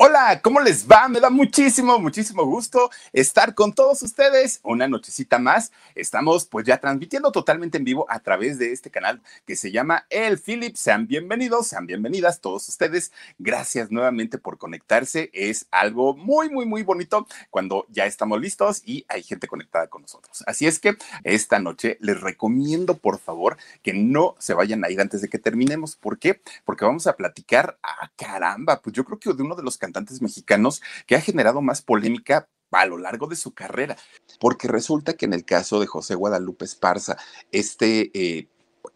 Hola, ¿cómo les va? Me da muchísimo, muchísimo gusto estar con todos ustedes una nochecita más. Estamos pues ya transmitiendo totalmente en vivo a través de este canal que se llama El Philip. Sean bienvenidos, sean bienvenidas todos ustedes. Gracias nuevamente por conectarse. Es algo muy, muy, muy bonito cuando ya estamos listos y hay gente conectada con nosotros. Así es que esta noche les recomiendo por favor que no se vayan a ir antes de que terminemos. ¿Por qué? Porque vamos a platicar, ah, caramba, pues yo creo que de uno de los cantantes mexicanos que ha generado más polémica a lo largo de su carrera, porque resulta que en el caso de José Guadalupe Esparza, este eh,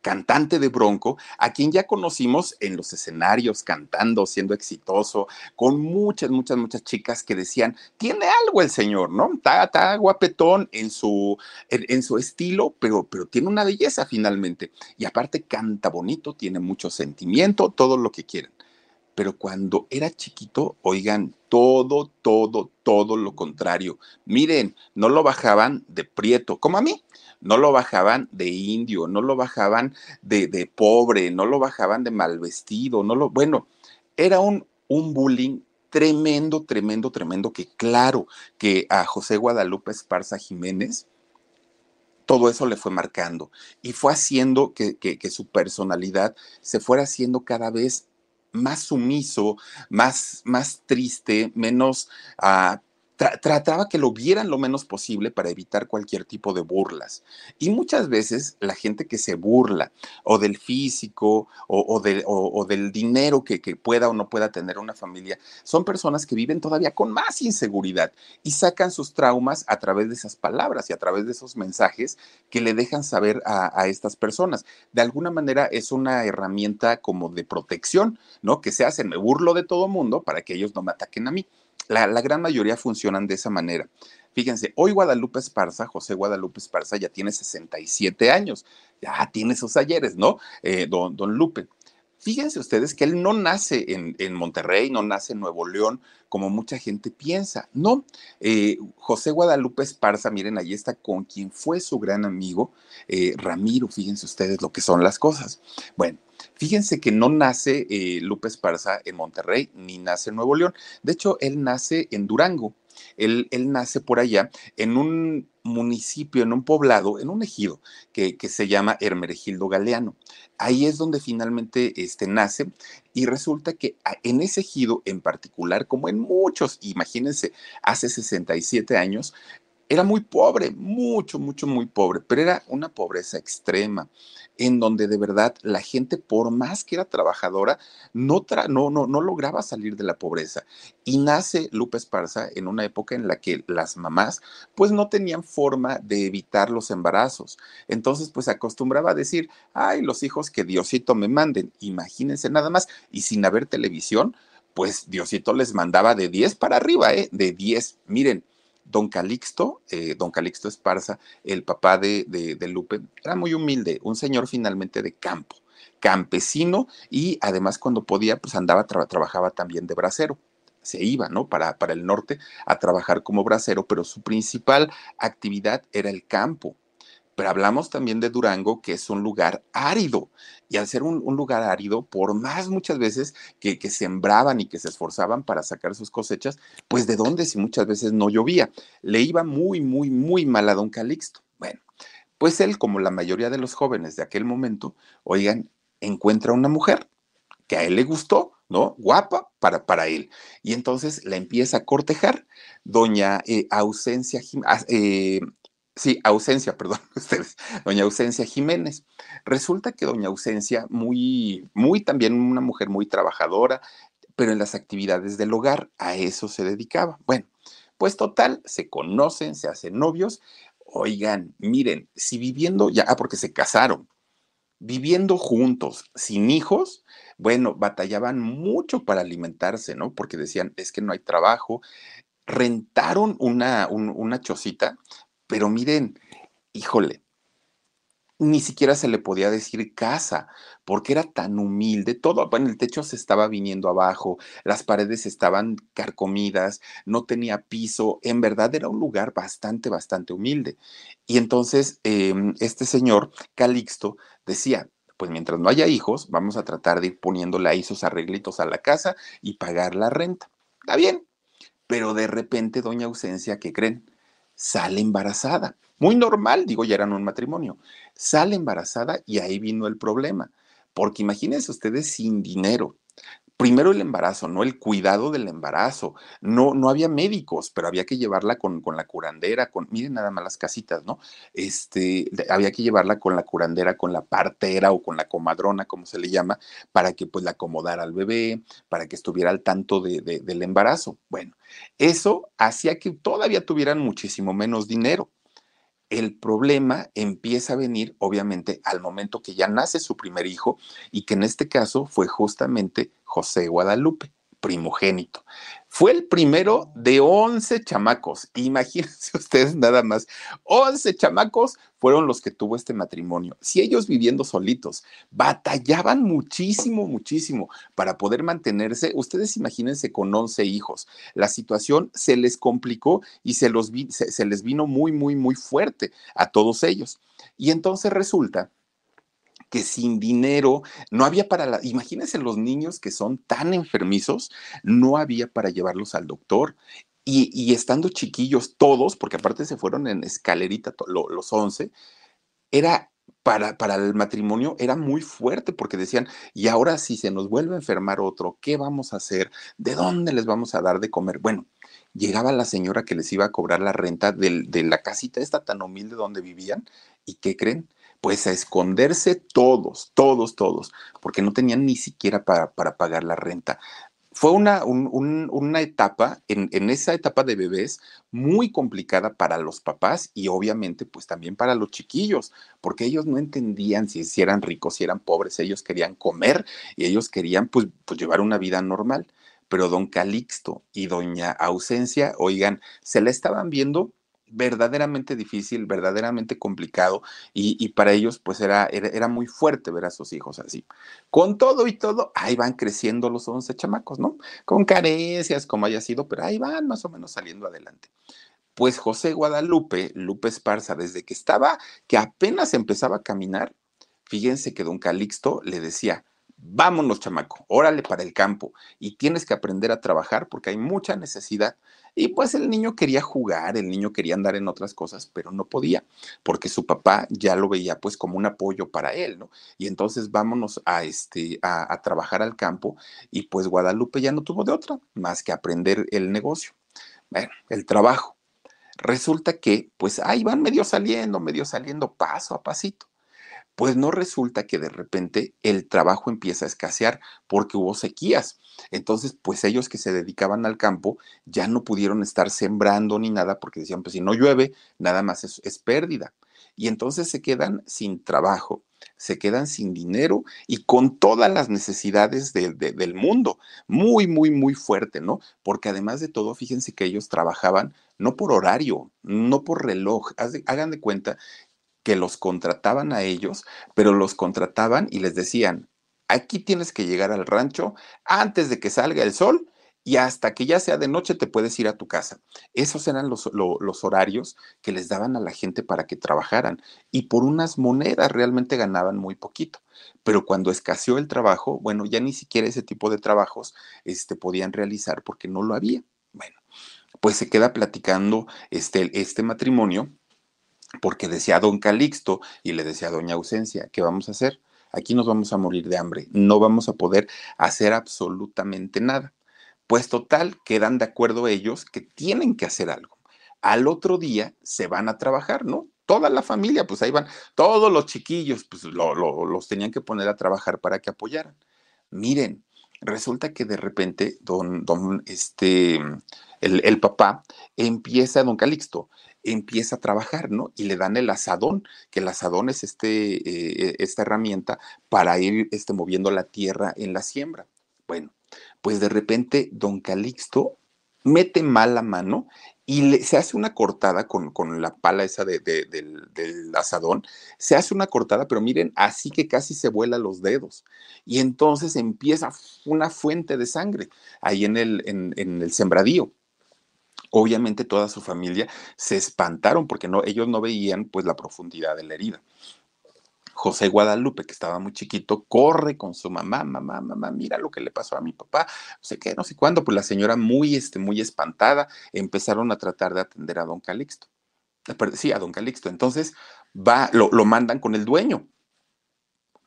cantante de Bronco, a quien ya conocimos en los escenarios cantando, siendo exitoso, con muchas, muchas, muchas chicas que decían, tiene algo el señor, ¿no? Está, guapetón en su, en, en, su estilo, pero, pero tiene una belleza finalmente. Y aparte canta bonito, tiene mucho sentimiento, todo lo que quieran pero cuando era chiquito, oigan, todo, todo, todo lo contrario. Miren, no lo bajaban de prieto, como a mí, no lo bajaban de indio, no lo bajaban de, pobre, no lo bajaban de mal vestido, no lo, bueno, era un, un bullying tremendo, tremendo, tremendo, que claro que a José Guadalupe Esparza Jiménez, todo eso le fue marcando y fue haciendo que, que, que, su personalidad se fuera haciendo cada vez más sumiso, más, más triste, menos... Uh, tra trataba que lo vieran lo menos posible para evitar cualquier tipo de burlas. Y muchas veces la gente que se burla o del físico o, o, de, o, o del dinero que, pueda o no pueda tener una familia, son personas que viven todavía con más inseguridad y sacan sus traumas a través de esas palabras y a través de esos mensajes que le dejan saber a, estas personas. De alguna manera es una herramienta como de protección, ¿no? Que se hacen, me burlo de todo mundo para que ellos no me ataquen a mí. La, gran mayoría funcionan de esa manera. Fíjense, hoy Guadalupe Esparza, José Guadalupe Esparza, ya tiene 67 años, ya tiene sus ayeres, ¿no? Eh, don, don, Lupe. Fíjense ustedes que él no nace en, en, Monterrey, no nace en Nuevo León, como mucha gente piensa. No, eh, José Guadalupe Esparza, miren, ahí está con quien fue su gran amigo, eh, Ramiro, fíjense ustedes lo que son las cosas. Bueno, Fíjense que no nace eh, Lupe Esparza en Monterrey, ni nace en Nuevo León. De hecho, él nace en Durango. Él, él, nace por allá en un municipio, en un poblado, en un ejido que, que, se llama Hermeregildo Galeano. Ahí es donde finalmente este, nace y resulta que en ese ejido en particular, como en muchos, imagínense, hace 67 años, era muy pobre, mucho, mucho, muy pobre, pero era una pobreza extrema, en donde de verdad la gente, por más que era trabajadora, no, tra no, no, no lograba salir de la pobreza. Y nace Lupe Esparza en una época en la que las mamás, pues no tenían forma de evitar los embarazos. Entonces, pues acostumbraba a decir, ay, los hijos que Diosito me manden, imagínense nada más, y sin haber televisión, pues Diosito les mandaba de 10 para arriba, ¿eh? De 10. Miren, Don Calixto, eh, don Calixto Esparza, el papá de, de, Lupe, era muy humilde, un señor finalmente de campo, campesino y además cuando podía, pues andaba, tra trabajaba también de bracero. Se iba, ¿no? Para, para el norte a trabajar como bracero, pero su principal actividad era el campo. Pero hablamos también de Durango, que es un lugar árido. Y al ser un, lugar árido, por más muchas veces que, sembraban y que se esforzaban para sacar sus cosechas, pues de dónde si muchas veces no llovía. Le iba muy, muy, muy mal a don Calixto. Bueno, pues él, como la mayoría de los jóvenes de aquel momento, oigan, encuentra una mujer que a él le gustó, ¿no? Guapa para, para él. Y entonces la empieza a cortejar. Doña eh, Ausencia, eh, Sí, ausencia, perdón, ustedes, doña Ausencia Jiménez. Resulta que doña Ausencia, muy, muy también una mujer muy trabajadora, pero en las actividades del hogar, a eso se dedicaba. Bueno, pues total, se conocen, se hacen novios. Oigan, miren, si viviendo ya, ah, porque se casaron, viviendo juntos, sin hijos, bueno, batallaban mucho para alimentarse, ¿no? Porque decían, es que no hay trabajo. Rentaron una, una chocita, pero miren, híjole, ni siquiera se le podía decir casa, porque era tan humilde. Todo, bueno, el techo se estaba viniendo abajo, las paredes estaban carcomidas, no tenía piso. En verdad era un lugar bastante, bastante humilde. Y entonces em, este señor, Calixto, decía, pues mientras no haya hijos, vamos a tratar de ir poniéndole ahí sus arreglitos a la casa y pagar la renta. Está bien, pero de repente, doña Ausencia, ¿qué creen? Sale embarazada. Muy normal, digo, ya eran un matrimonio. Sale embarazada y ahí vino el problema. Porque imagínense ustedes sin dinero, primero el embarazo, ¿no? El cuidado del embarazo. No, no había médicos, pero había que llevarla con, con, la curandera, con, miren nada más las casitas, ¿no? Este, había que llevarla con la curandera, con la partera o con la comadrona, como se le llama, para que pues la acomodara al bebé, para que estuviera al tanto de, de, del embarazo. Bueno, eso hacía que todavía tuvieran muchísimo menos dinero el problema empieza a venir, obviamente, al momento que ya nace su primer hijo y que en este caso fue justamente José Guadalupe, primogénito. Fue el primero de 11 chamacos. Imagínense ustedes nada más. 11 chamacos fueron los que tuvo este matrimonio. Si ellos viviendo solitos batallaban muchísimo, muchísimo para poder mantenerse, ustedes imagínense con 11 hijos. La situación se les complicó y se, los se, se les vino muy, muy, muy fuerte a todos ellos. Y entonces resulta que sin dinero no había para la, imagínense los niños que son tan enfermizos, no había para llevarlos al doctor. Y, estando chiquillos todos, porque aparte se fueron en escalerita los 11, era para, para, el matrimonio era muy fuerte porque decían, y ahora si se nos vuelve a enfermar otro, ¿qué vamos a hacer? ¿De dónde les vamos a dar de comer? Bueno, llegaba la señora que les iba a cobrar la renta de, de la casita esta tan humilde donde vivían, ¿y qué creen? Pues a esconderse todos, todos, todos, porque no tenían ni siquiera para, para pagar la renta. Fue una, una etapa, en, esa etapa de bebés, muy complicada para los papás y obviamente pues también para los chiquillos, porque ellos no entendían si, si eran ricos, si eran pobres, ellos querían comer y ellos querían pues, pues llevar una vida normal. Pero don Calixto y doña Ausencia, oigan, se la estaban viendo verdaderamente difícil, verdaderamente complicado y, para ellos pues era, era, muy fuerte ver a sus hijos así. Con todo y todo, ahí van creciendo los 11 chamacos, ¿no? Con carencias, como haya sido, pero ahí van más o menos saliendo adelante. Pues José Guadalupe, Lupe Esparza, desde que estaba, que apenas empezaba a caminar, fíjense que don Calixto le decía, vámonos chamaco, órale para el campo y tienes que aprender a trabajar porque hay mucha necesidad y pues el niño quería jugar, el niño quería andar en otras cosas, pero no podía, porque su papá ya lo veía pues como un apoyo para él, ¿no? Y entonces vámonos a, este, a, trabajar al campo y pues Guadalupe ya no tuvo de otra más que aprender el negocio, bueno, el trabajo. Resulta que pues ahí van medio saliendo, medio saliendo paso a pasito. Pues no resulta que de repente el trabajo empieza a escasear porque hubo sequías. Entonces, pues ellos que se dedicaban al campo ya no pudieron estar sembrando ni nada porque decían, pues si no llueve, nada más es, pérdida. Y entonces se quedan sin trabajo, se quedan sin dinero y con todas las necesidades del mundo. Muy, muy, muy fuerte, ¿no? Porque además de todo, fíjense que ellos trabajaban no por horario, no por reloj. Hagan de cuenta que los contrataban a ellos, pero los contrataban y les decían, aquí tienes que llegar al rancho antes de que salga el sol y hasta que ya sea de noche te puedes ir a tu casa. Esos eran los, los, horarios que les daban a la gente para que trabajaran y por unas monedas realmente ganaban muy poquito. Pero cuando escaseó el trabajo, bueno, ya ni siquiera ese tipo de trabajos este, podían realizar porque no lo había. Bueno, pues se queda platicando este, este matrimonio porque decía don Calixto y le decía doña Ausencia, ¿qué vamos a hacer? Aquí nos vamos a morir de hambre, no vamos a poder hacer absolutamente nada. Pues total, quedan de acuerdo ellos que tienen que hacer algo. Al otro día se van a trabajar, ¿no? Toda la familia, pues ahí van, todos los chiquillos, pues los tenían que poner a trabajar para que apoyaran. Miren, resulta que de repente don, don, este, el, el papá empieza, don Calixto, empieza a trabajar, ¿no? Y le dan el asadón, que el asadón es este, eh, esta herramienta para ir este, moviendo la tierra en la siembra. Bueno, pues de repente don Calixto mete mal la mano y se hace una cortada con, la pala esa del, del, asadón, se hace una cortada, pero miren, así que casi se vuela los dedos. Y entonces empieza una fuente de sangre ahí en el, en el sembradío. Obviamente toda su familia se espantaron porque no, ellos no veían pues la profundidad de la herida. José Guadalupe, que estaba muy chiquito, corre con su mamá, mamá, mamá, mira lo que le pasó a mi papá, no sé qué, no sé cuándo, pues la señora muy, este, muy espantada, empezaron a tratar de atender a don Calixto. Eh, sí, a don Calixto. Entonces va, lo, mandan con el dueño,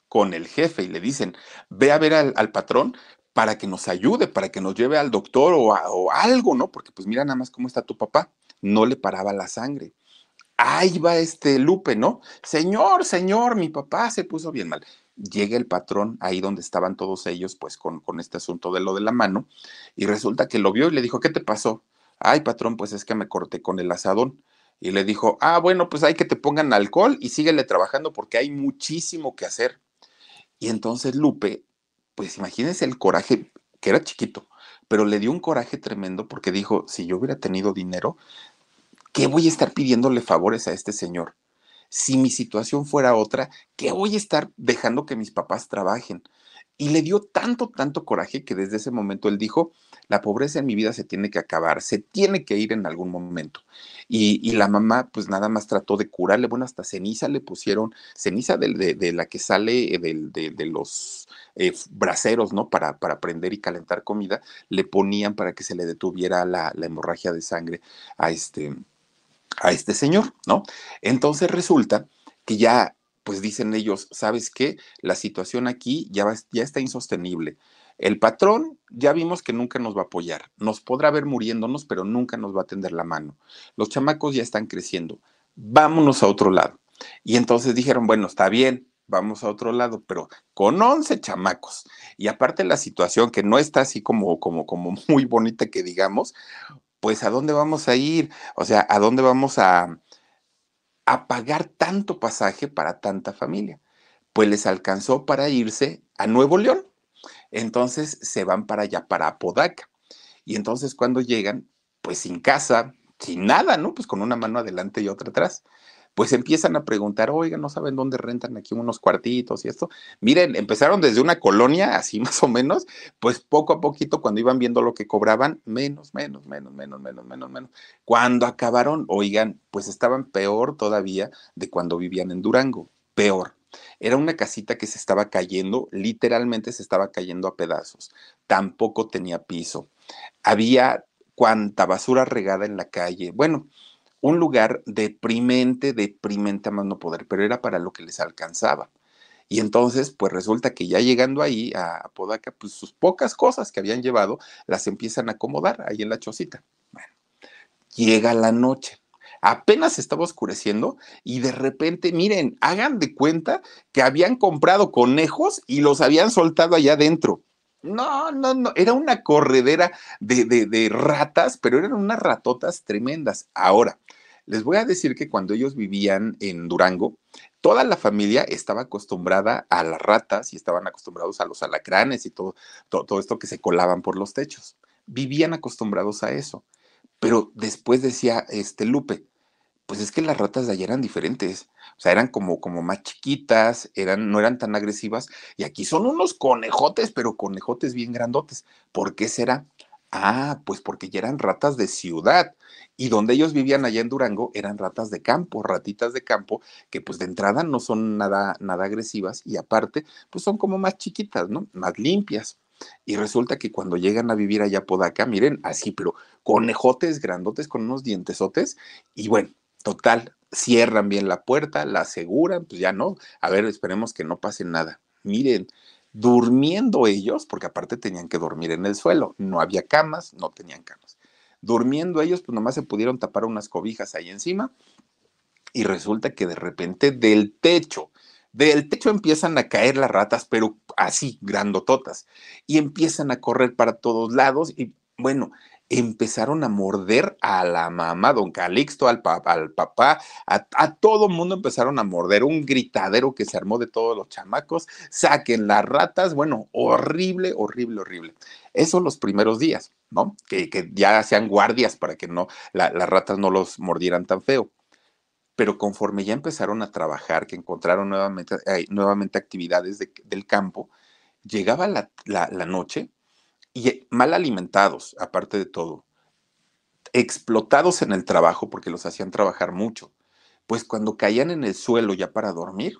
con el jefe, y le dicen, ve a ver al, patrón para que nos ayude, para que nos lleve al doctor o, o algo, ¿no? Porque pues mira nada más cómo está tu papá. No le paraba la sangre ahí va este Lupe, ¿no? Señor, señor, mi papá se puso bien mal. Llega el patrón ahí donde estaban todos ellos, pues con, con este asunto de lo de la mano, y resulta que lo vio y le dijo, ¿qué te pasó? Ay, patrón, pues es que me corté con el asadón. Y le dijo, ah, bueno, pues hay que te pongan alcohol y síguele trabajando porque hay muchísimo que hacer. Y entonces Lupe, pues imagínense el coraje, que era chiquito, pero le dio un coraje tremendo porque dijo, si yo hubiera tenido dinero, ¿qué voy a estar pidiéndole favores a este señor? Si mi situación fuera otra, ¿qué voy a estar dejando que mis papás trabajen? Y le dio tanto, tanto coraje que desde ese momento él dijo, la pobreza en mi vida se tiene que acabar, se tiene que ir en algún momento. Y, la mamá pues nada más trató de curarle, bueno, hasta ceniza le pusieron, ceniza de, la que sale de, los eh, braseros, ¿no? Para, para prender y calentar comida, le ponían para que se le detuviera la, hemorragia de sangre a este, a este señor, ¿no? Entonces resulta que ya, pues dicen ellos, ¿sabes qué? La situación aquí ya, ya está insostenible. El patrón ya vimos que nunca nos va a apoyar, nos podrá ver muriéndonos, pero nunca nos va a tender la mano. Los chamacos ya están creciendo, vámonos a otro lado. Y entonces dijeron, bueno, está bien, vamos a otro lado, pero con 11 chamacos. Y aparte la situación que no está así como, como, como muy bonita que digamos, pues ¿a dónde vamos a ir? O sea, ¿a dónde vamos a, a pagar tanto pasaje para tanta familia? Pues les alcanzó para irse a Nuevo León. Entonces se van para allá, para Apodaca. Y entonces cuando llegan, pues sin casa, sin nada, ¿no? Pues con una mano adelante y otra atrás pues empiezan a preguntar, oiga, no saben dónde rentan aquí unos cuartitos y esto. Miren, empezaron desde una colonia, así más o menos, pues poco a poquito, cuando iban viendo lo que cobraban, menos, menos, menos, menos, menos, menos, menos. Cuando acabaron, oigan, pues estaban peor todavía de cuando vivían en Durango, peor. Era una casita que se estaba cayendo, literalmente se estaba cayendo a pedazos. Tampoco tenía piso. Había cuanta basura regada en la calle. Bueno, un lugar deprimente, deprimente a más no poder, pero era para lo que les alcanzaba. Y entonces, pues resulta que ya llegando ahí a Podaca, pues sus pocas cosas que habían llevado las empiezan a acomodar ahí en la chocita. Bueno, llega la noche. Apenas estaba oscureciendo y de repente, miren, hagan de cuenta que habían comprado conejos y los habían soltado allá adentro. No, no, no, era una corredera de, de, ratas, pero eran unas ratotas tremendas. Ahora, les voy a decir que cuando ellos vivían en Durango, toda la familia estaba acostumbrada a las ratas y estaban acostumbrados a los alacranes y todo, todo, esto que se colaban por los techos. Vivían acostumbrados a eso. Pero después decía este Lupe, pues es que las ratas de allá eran diferentes. O sea, eran como, como más chiquitas, eran, no eran tan agresivas. Y aquí son unos conejotes, pero conejotes bien grandotes. ¿Por qué será? Ah, pues porque ya eran ratas de ciudad. Y donde ellos vivían allá en Durango eran ratas de campo, ratitas de campo, que pues de entrada no son nada, nada agresivas y aparte, pues son como más chiquitas, ¿no? Más limpias. Y resulta que cuando llegan a vivir allá Podaca, miren, así, pero conejotes grandotes con unos dientesotes, y bueno, total, cierran bien la puerta, la aseguran, pues ya no, a ver, esperemos que no pase nada. Miren, durmiendo ellos, porque aparte tenían que dormir en el suelo, no había camas, no tenían camas. Durmiendo ellos, pues nomás se pudieron tapar unas cobijas ahí encima y resulta que de repente del techo, del techo empiezan a caer las ratas, pero así, grandototas, y empiezan a correr para todos lados y bueno, empezaron a morder a la mamá, don Calixto, al, papá, a, a, todo mundo empezaron a morder, un gritadero que se armó de todos los chamacos, saquen las ratas, bueno, horrible, horrible, horrible. Eso los primeros días, ¿no? Que, que ya hacían guardias para que no, la, las ratas no los mordieran tan feo. Pero conforme ya empezaron a trabajar, que encontraron nuevamente, eh, nuevamente actividades de, del campo, llegaba la, la noche y mal alimentados, aparte de todo, explotados en el trabajo porque los hacían trabajar mucho, pues cuando caían en el suelo ya para dormir,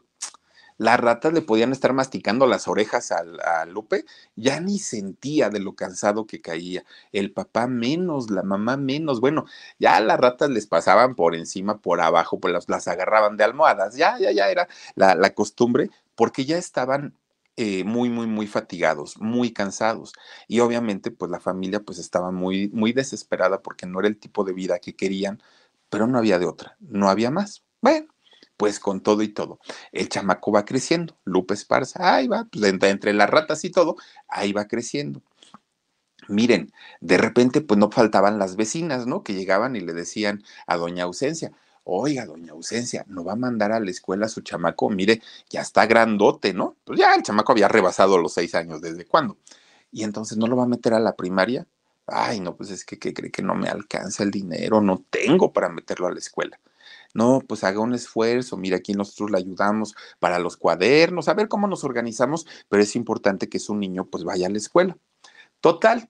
las ratas le podían estar masticando las orejas al, a Lupe, ya ni sentía de lo cansado que caía. El papá menos, la mamá menos. Bueno, ya las ratas les pasaban por encima, por abajo, pues las, las agarraban de almohadas. Ya, ya, ya era la, la costumbre, porque ya estaban eh, muy, muy, muy fatigados, muy cansados. Y obviamente, pues la familia pues estaba muy, muy desesperada porque no era el tipo de vida que querían, pero no había de otra, no había más. Bueno, pues con todo y todo, el chamaco va creciendo, Lupe Esparza, ahí va, pues entre, entre las ratas y todo, ahí va creciendo. Miren, de repente pues no faltaban las vecinas, ¿no? Que llegaban y le decían a doña Ausencia, oiga, doña Ausencia, ¿no va a mandar a la escuela a su chamaco? Mire, ya está grandote, ¿no? Pues ya el chamaco había rebasado los seis años, ¿desde cuándo? Y entonces, ¿no lo va a meter a la primaria? Ay, no, pues es que, que cree que no me alcanza el dinero, no tengo para meterlo a la escuela. No, pues haga un esfuerzo, mira, aquí nosotros le ayudamos para los cuadernos, a ver cómo nos organizamos, pero es importante que su niño pues vaya a la escuela. Total,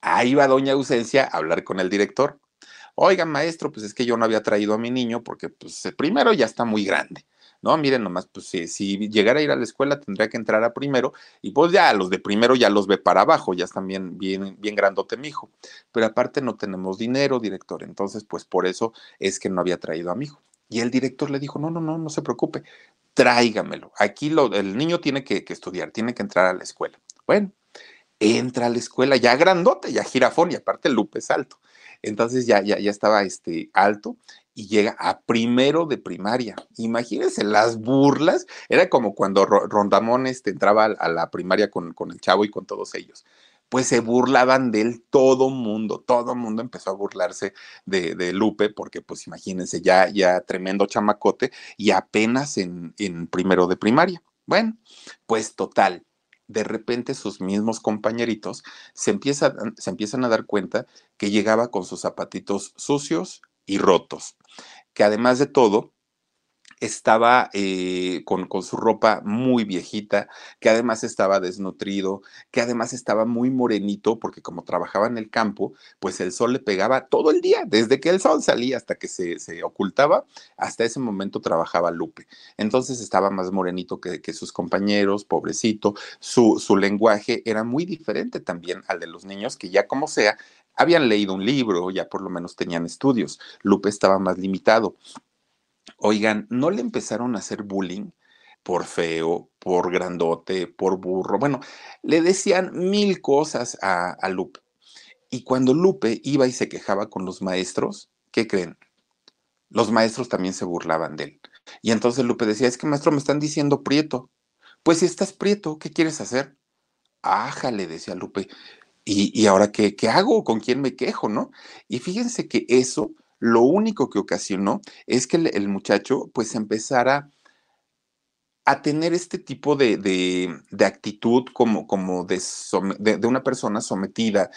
ahí va doña Ausencia a hablar con el director. Oiga, maestro, pues es que yo no había traído a mi niño porque, pues, primero ya está muy grande. No, miren nomás, pues si, si, llegara a ir a la escuela tendría que entrar a primero y pues ya los de primero ya los ve para abajo, ya están bien, bien, bien grandote mi hijo. Pero aparte no tenemos dinero, director, entonces pues por eso es que no había traído a mi hijo. Y el director le dijo, no, no, no, no se preocupe, tráigamelo. Aquí lo, el niño tiene que, que estudiar, tiene que entrar a la escuela. Bueno, entra a la escuela ya grandote, ya jirafón y aparte Lupe es alto. Entonces ya, ya, ya estaba este, alto y llega a primero de primaria. Imagínense las burlas. Era como cuando Rondamón este, entraba a la primaria con, con el chavo y con todos ellos pues se burlaban de él todo mundo, todo mundo empezó a burlarse de, de, Lupe, porque pues imagínense, ya, ya tremendo chamacote y apenas en, en primero de primaria. Bueno, pues total, de repente sus mismos compañeritos se, empieza, se empiezan a dar cuenta que llegaba con sus zapatitos sucios y rotos, que además de todo, estaba eh, con, con, su ropa muy viejita, que además estaba desnutrido, que además estaba muy morenito, porque como trabajaba en el campo, pues el sol le pegaba todo el día, desde que el sol salía hasta que se, se ocultaba, hasta ese momento trabajaba Lupe. Entonces estaba más morenito que, que sus compañeros, pobrecito, su, su lenguaje era muy diferente también al de los niños, que ya como sea, habían leído un libro, ya por lo menos tenían estudios. Lupe estaba más limitado. Oigan, ¿no le empezaron a hacer bullying por feo, por grandote, por burro? Bueno, le decían mil cosas a, Lupe. Y cuando Lupe iba y se quejaba con los maestros, ¿qué creen? Los maestros también se burlaban de él. Y entonces Lupe decía, es que maestro me están diciendo prieto. Pues si estás prieto, ¿qué quieres hacer? Ájale, decía Lupe. ¿Y, y ahora qué, qué hago? ¿Con quién me quejo? ¿No? Y fíjense que eso lo único que ocasionó es que el, muchacho pues empezara a tener este tipo de, de, de actitud como, como de, de, una persona sometida,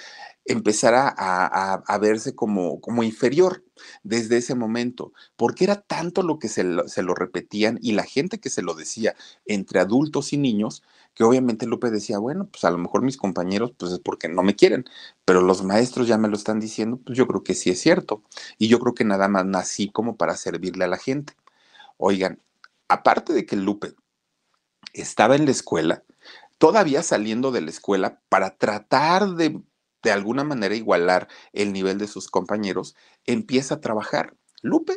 empezara a, a, a, verse como, como inferior desde ese momento, porque era tanto lo que se se lo repetían y la gente que se lo decía entre adultos y niños, que obviamente Lupe decía, bueno, pues a lo mejor mis compañeros, pues es porque no me quieren, pero los maestros ya me lo están diciendo, pues yo creo que sí es cierto. Y yo creo que nada más nací como para servirle a la gente. Oigan, aparte de que Lupe estaba en la escuela, todavía saliendo de la escuela para tratar de de alguna manera igualar el nivel de sus compañeros, empieza a trabajar. Lupe,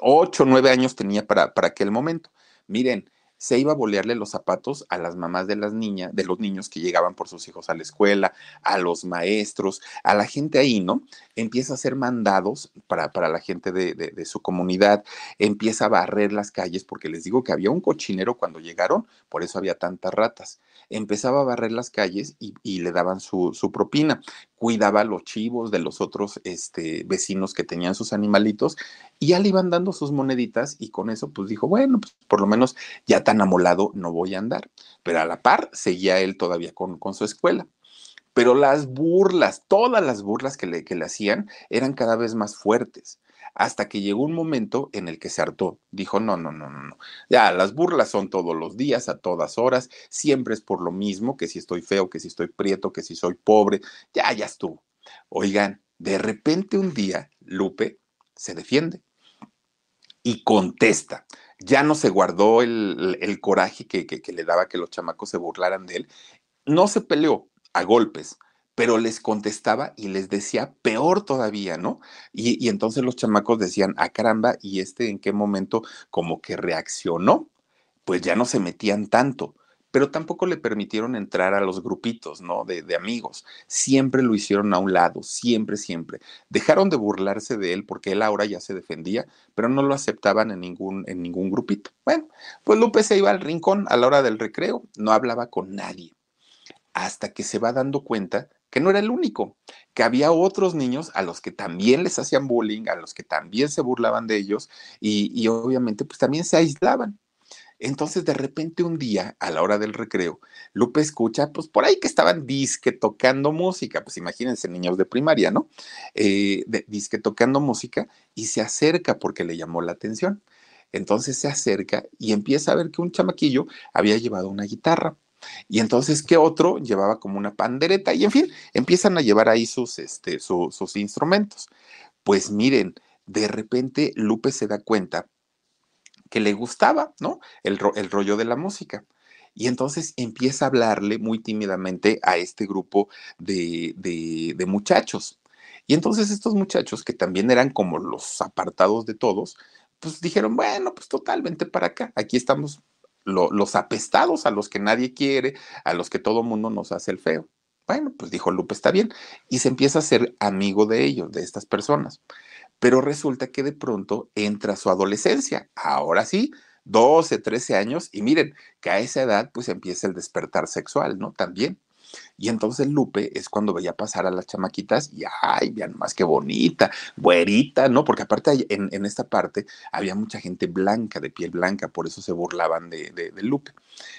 ocho, nueve años tenía para, para aquel momento. Miren, se iba a bolearle los zapatos a las mamás de las niñas, de los niños que llegaban por sus hijos a la escuela, a los maestros, a la gente ahí, ¿no? Empieza a hacer mandados para, para la gente de, de, de, su comunidad, empieza a barrer las calles, porque les digo que había un cochinero cuando llegaron, por eso había tantas ratas. Empezaba a barrer las calles y, y le daban su, su propina, cuidaba los chivos de los otros este, vecinos que tenían sus animalitos y ya le iban dando sus moneditas y con eso pues dijo, bueno, pues por lo menos ya tan amolado no voy a andar. Pero a la par seguía él todavía con, con su escuela. Pero las burlas, todas las burlas que le, que le hacían eran cada vez más fuertes hasta que llegó un momento en el que se hartó. Dijo, no, no, no, no, no. Ya, las burlas son todos los días, a todas horas, siempre es por lo mismo, que si estoy feo, que si estoy prieto, que si soy pobre, ya, ya estuvo. Oigan, de repente un día, Lupe se defiende y contesta. Ya no se guardó el, coraje que, que le daba que los chamacos se burlaran de él. No se peleó a golpes, pero les contestaba y les decía peor todavía, ¿no? Y, entonces los chamacos decían, ah, caramba, ¿y este en qué momento como que reaccionó? Pues ya no se metían tanto, pero tampoco le permitieron entrar a los grupitos, ¿no? De, de, amigos. Siempre lo hicieron a un lado, siempre, siempre. Dejaron de burlarse de él porque él ahora ya se defendía, pero no lo aceptaban en ningún, en ningún grupito. Bueno, pues Lupe se iba al rincón a la hora del recreo, no hablaba con nadie, hasta que se va dando cuenta que no era el único, que había otros niños a los que también les hacían bullying, a los que también se burlaban de ellos y, obviamente pues también se aislaban. Entonces de repente un día, a la hora del recreo, Lupe escucha, pues por ahí que estaban disque tocando música, pues imagínense niños de primaria, ¿no? Eh, disque tocando música y se acerca porque le llamó la atención. Entonces se acerca y empieza a ver que un chamaquillo había llevado una guitarra y entonces que otro llevaba como una pandereta y en fin, empiezan a llevar ahí sus, este, sus instrumentos. Pues miren, de repente Lupe se da cuenta que le gustaba, ¿no? El, el rollo de la música. Y entonces empieza a hablarle muy tímidamente a este grupo de, de, muchachos. Y entonces estos muchachos, que también eran como los apartados de todos, pues dijeron, bueno, pues totalmente para acá, aquí estamos los apestados a los que nadie quiere, a los que todo mundo nos hace el feo. Bueno, pues dijo Lupe, está bien. Y se empieza a ser amigo de ellos, de estas personas. Pero resulta que de pronto entra su adolescencia. Ahora sí, 12, 13 años. Y miren, que a esa edad pues empieza el despertar sexual, ¿no? También. Y entonces Lupe es cuando veía pasar a las chamaquitas y, ay, vean más que bonita, güerita, ¿no? Porque aparte en, en, esta parte había mucha gente blanca, de piel blanca, por eso se burlaban de, de, Lupe.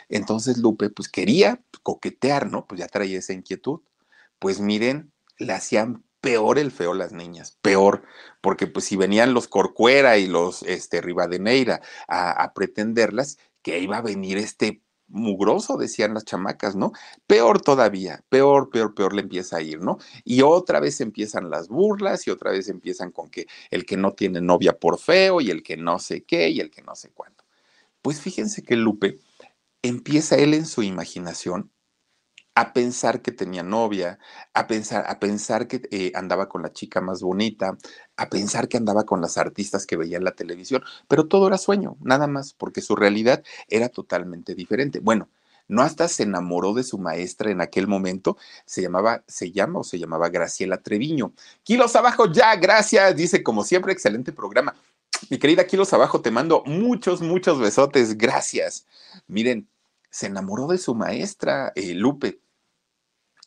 Entonces Lupe, pues quería coquetear, ¿no? Pues ya traía esa inquietud. Pues miren, le hacían peor el feo las niñas, peor, porque pues si venían los Corcuera y los este, Rivadeneira a, a pretenderlas, que iba a venir este mugroso, decían las chamacas, ¿no? Peor todavía, peor, peor, peor le empieza a ir, ¿no? Y otra vez empiezan las burlas y otra vez empiezan con que el que no tiene novia por feo y el que no sé qué y el que no sé cuándo. Pues fíjense que Lupe empieza él en su imaginación a pensar que tenía novia, a pensar, a pensar que eh, andaba con la chica más bonita, a pensar que andaba con las artistas que veía en la televisión, pero todo era sueño, nada más, porque su realidad era totalmente diferente. Bueno, no hasta se enamoró de su maestra en aquel momento, se llamaba, se llama o se llamaba Graciela Treviño. Kilos abajo ya, gracias, dice como siempre, excelente programa. Mi querida Kilos abajo, te mando muchos, muchos besotes, gracias. Miren, se enamoró de su maestra, eh, Lupe,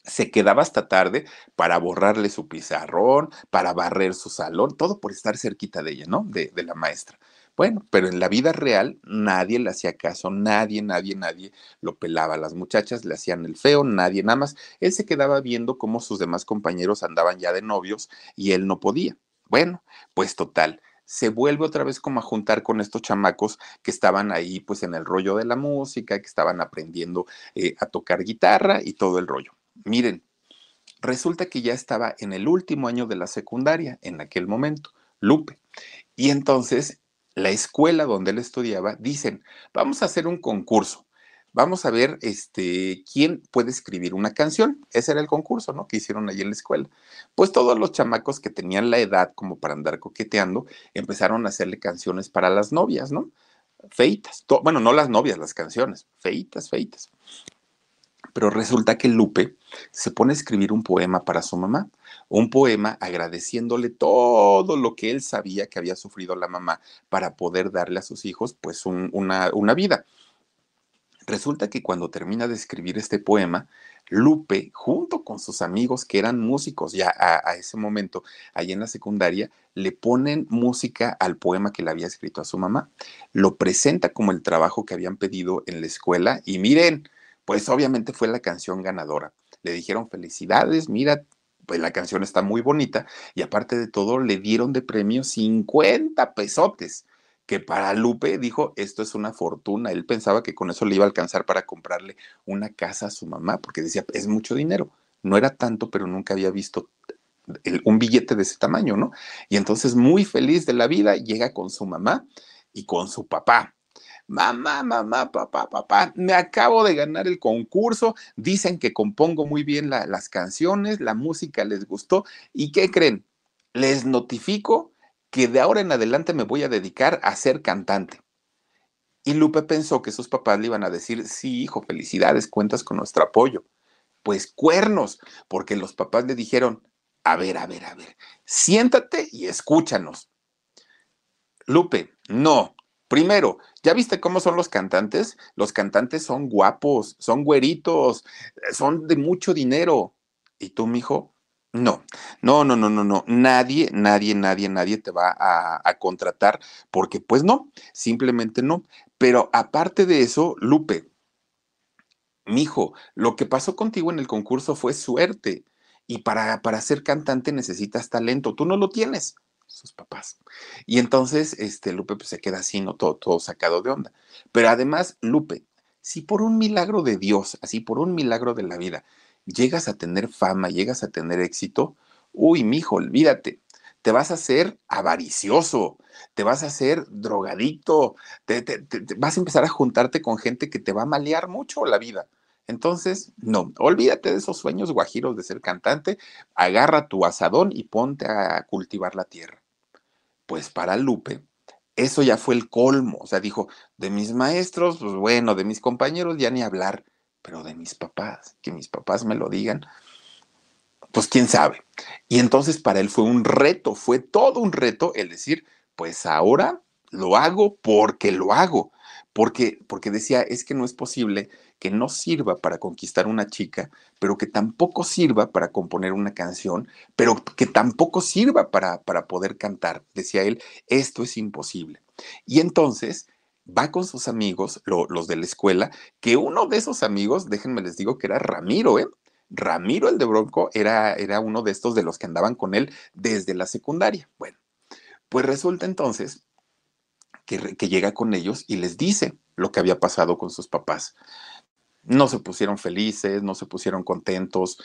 se quedaba hasta tarde para borrarle su pizarrón, para barrer su salón, todo por estar cerquita de ella, ¿no? De, la maestra. Bueno, pero en la vida real nadie le hacía caso, nadie, nadie, nadie lo pelaba. Las muchachas le hacían el feo, nadie, nada más. Él se quedaba viendo cómo sus demás compañeros andaban ya de novios y él no podía. Bueno, pues total, se vuelve otra vez como a juntar con estos chamacos que estaban ahí pues en el rollo de la música, que estaban aprendiendo eh, a tocar guitarra y todo el rollo. Miren, resulta que ya estaba en el último año de la secundaria en aquel momento, Lupe. Y entonces la escuela donde él estudiaba dicen, vamos a hacer un concurso. Vamos a ver este, quién puede escribir una canción. Ese era el concurso, ¿no? Que hicieron allí en la escuela. Pues todos los chamacos que tenían la edad como para andar coqueteando empezaron a hacerle canciones para las novias, ¿no? Feitas. Bueno, no las novias, las canciones. Feitas, feitas. Pero resulta que Lupe se pone a escribir un poema para su mamá, un poema agradeciéndole todo lo que él sabía que había sufrido la mamá para poder darle a sus hijos pues una, vida. Resulta que cuando termina de escribir este poema, Lupe, junto con sus amigos que eran músicos ya a, ese momento, ahí en la secundaria, le ponen música al poema que le había escrito a su mamá. Lo presenta como el trabajo que habían pedido en la escuela y miren, pues obviamente fue la canción ganadora. Le dijeron felicidades, mira, pues la canción está muy bonita y aparte de todo le dieron de premio 50 pesotes que para Lupe dijo, esto es una fortuna. Él pensaba que con eso le iba a alcanzar para comprarle una casa a su mamá, porque decía, es mucho dinero. No era tanto, pero nunca había visto un billete de ese tamaño, ¿no? Y entonces, muy feliz de la vida, llega con su mamá y con su papá. Mamá, mamá, papá, papá, me acabo de ganar el concurso. Dicen que compongo muy bien las canciones, la música les gustó. ¿Y qué creen? Les notifico que de ahora en adelante me voy a dedicar a ser cantante. Y Lupe pensó que sus papás le iban a decir, sí, hijo, felicidades, cuentas con nuestro apoyo. Pues cuernos, porque los papás le dijeron, a ver, a ver, a ver, siéntate y escúchanos. Lupe, no. Primero, ¿ya viste cómo son los cantantes? Los cantantes son guapos, son güeritos, son de mucho dinero. ¿Y tú, mijo? No, no, no, no, no, no. Nadie, nadie, nadie, nadie te va a, contratar porque pues no, simplemente no. Pero aparte de eso, Lupe, mijo, lo que pasó contigo en el concurso fue suerte y para, para ser cantante necesitas talento. Tú no lo tienes, sus papás. Y entonces, este, Lupe pues, se queda así, ¿no? Todo, todo sacado de onda. Pero además, Lupe, si por un milagro de Dios, así por un milagro de la vida, llegas a tener fama, llegas a tener éxito, uy, mijo, olvídate, te vas a hacer avaricioso, te vas a hacer drogadicto, te, vas a empezar a juntarte con gente que te va a malear mucho la vida. Entonces, no, olvídate de esos sueños guajiros de ser cantante, agarra tu asadón y ponte a cultivar la tierra. Pues para Lupe, eso ya fue el colmo, o sea, dijo, de mis maestros, pues bueno, de mis compañeros ya ni hablar, pero de mis papás, que mis papás me lo digan, pues quién sabe. Y entonces para él fue un reto, fue todo un reto el decir, pues ahora lo hago porque lo hago. Porque, porque decía, es que no es posible que no sirva para conquistar una chica, pero que tampoco sirva para componer una canción, pero que tampoco sirva para, para poder cantar. Decía él, esto es imposible. Y entonces va con sus amigos, los de la escuela, que uno de esos amigos, déjenme les digo que era Ramiro, ¿eh? Ramiro el de Bronco era, era uno de estos de los que andaban con él desde la secundaria. Bueno, pues resulta entonces que, que llega con ellos y les dice lo que había pasado con sus papás. No se pusieron felices, no se pusieron contentos,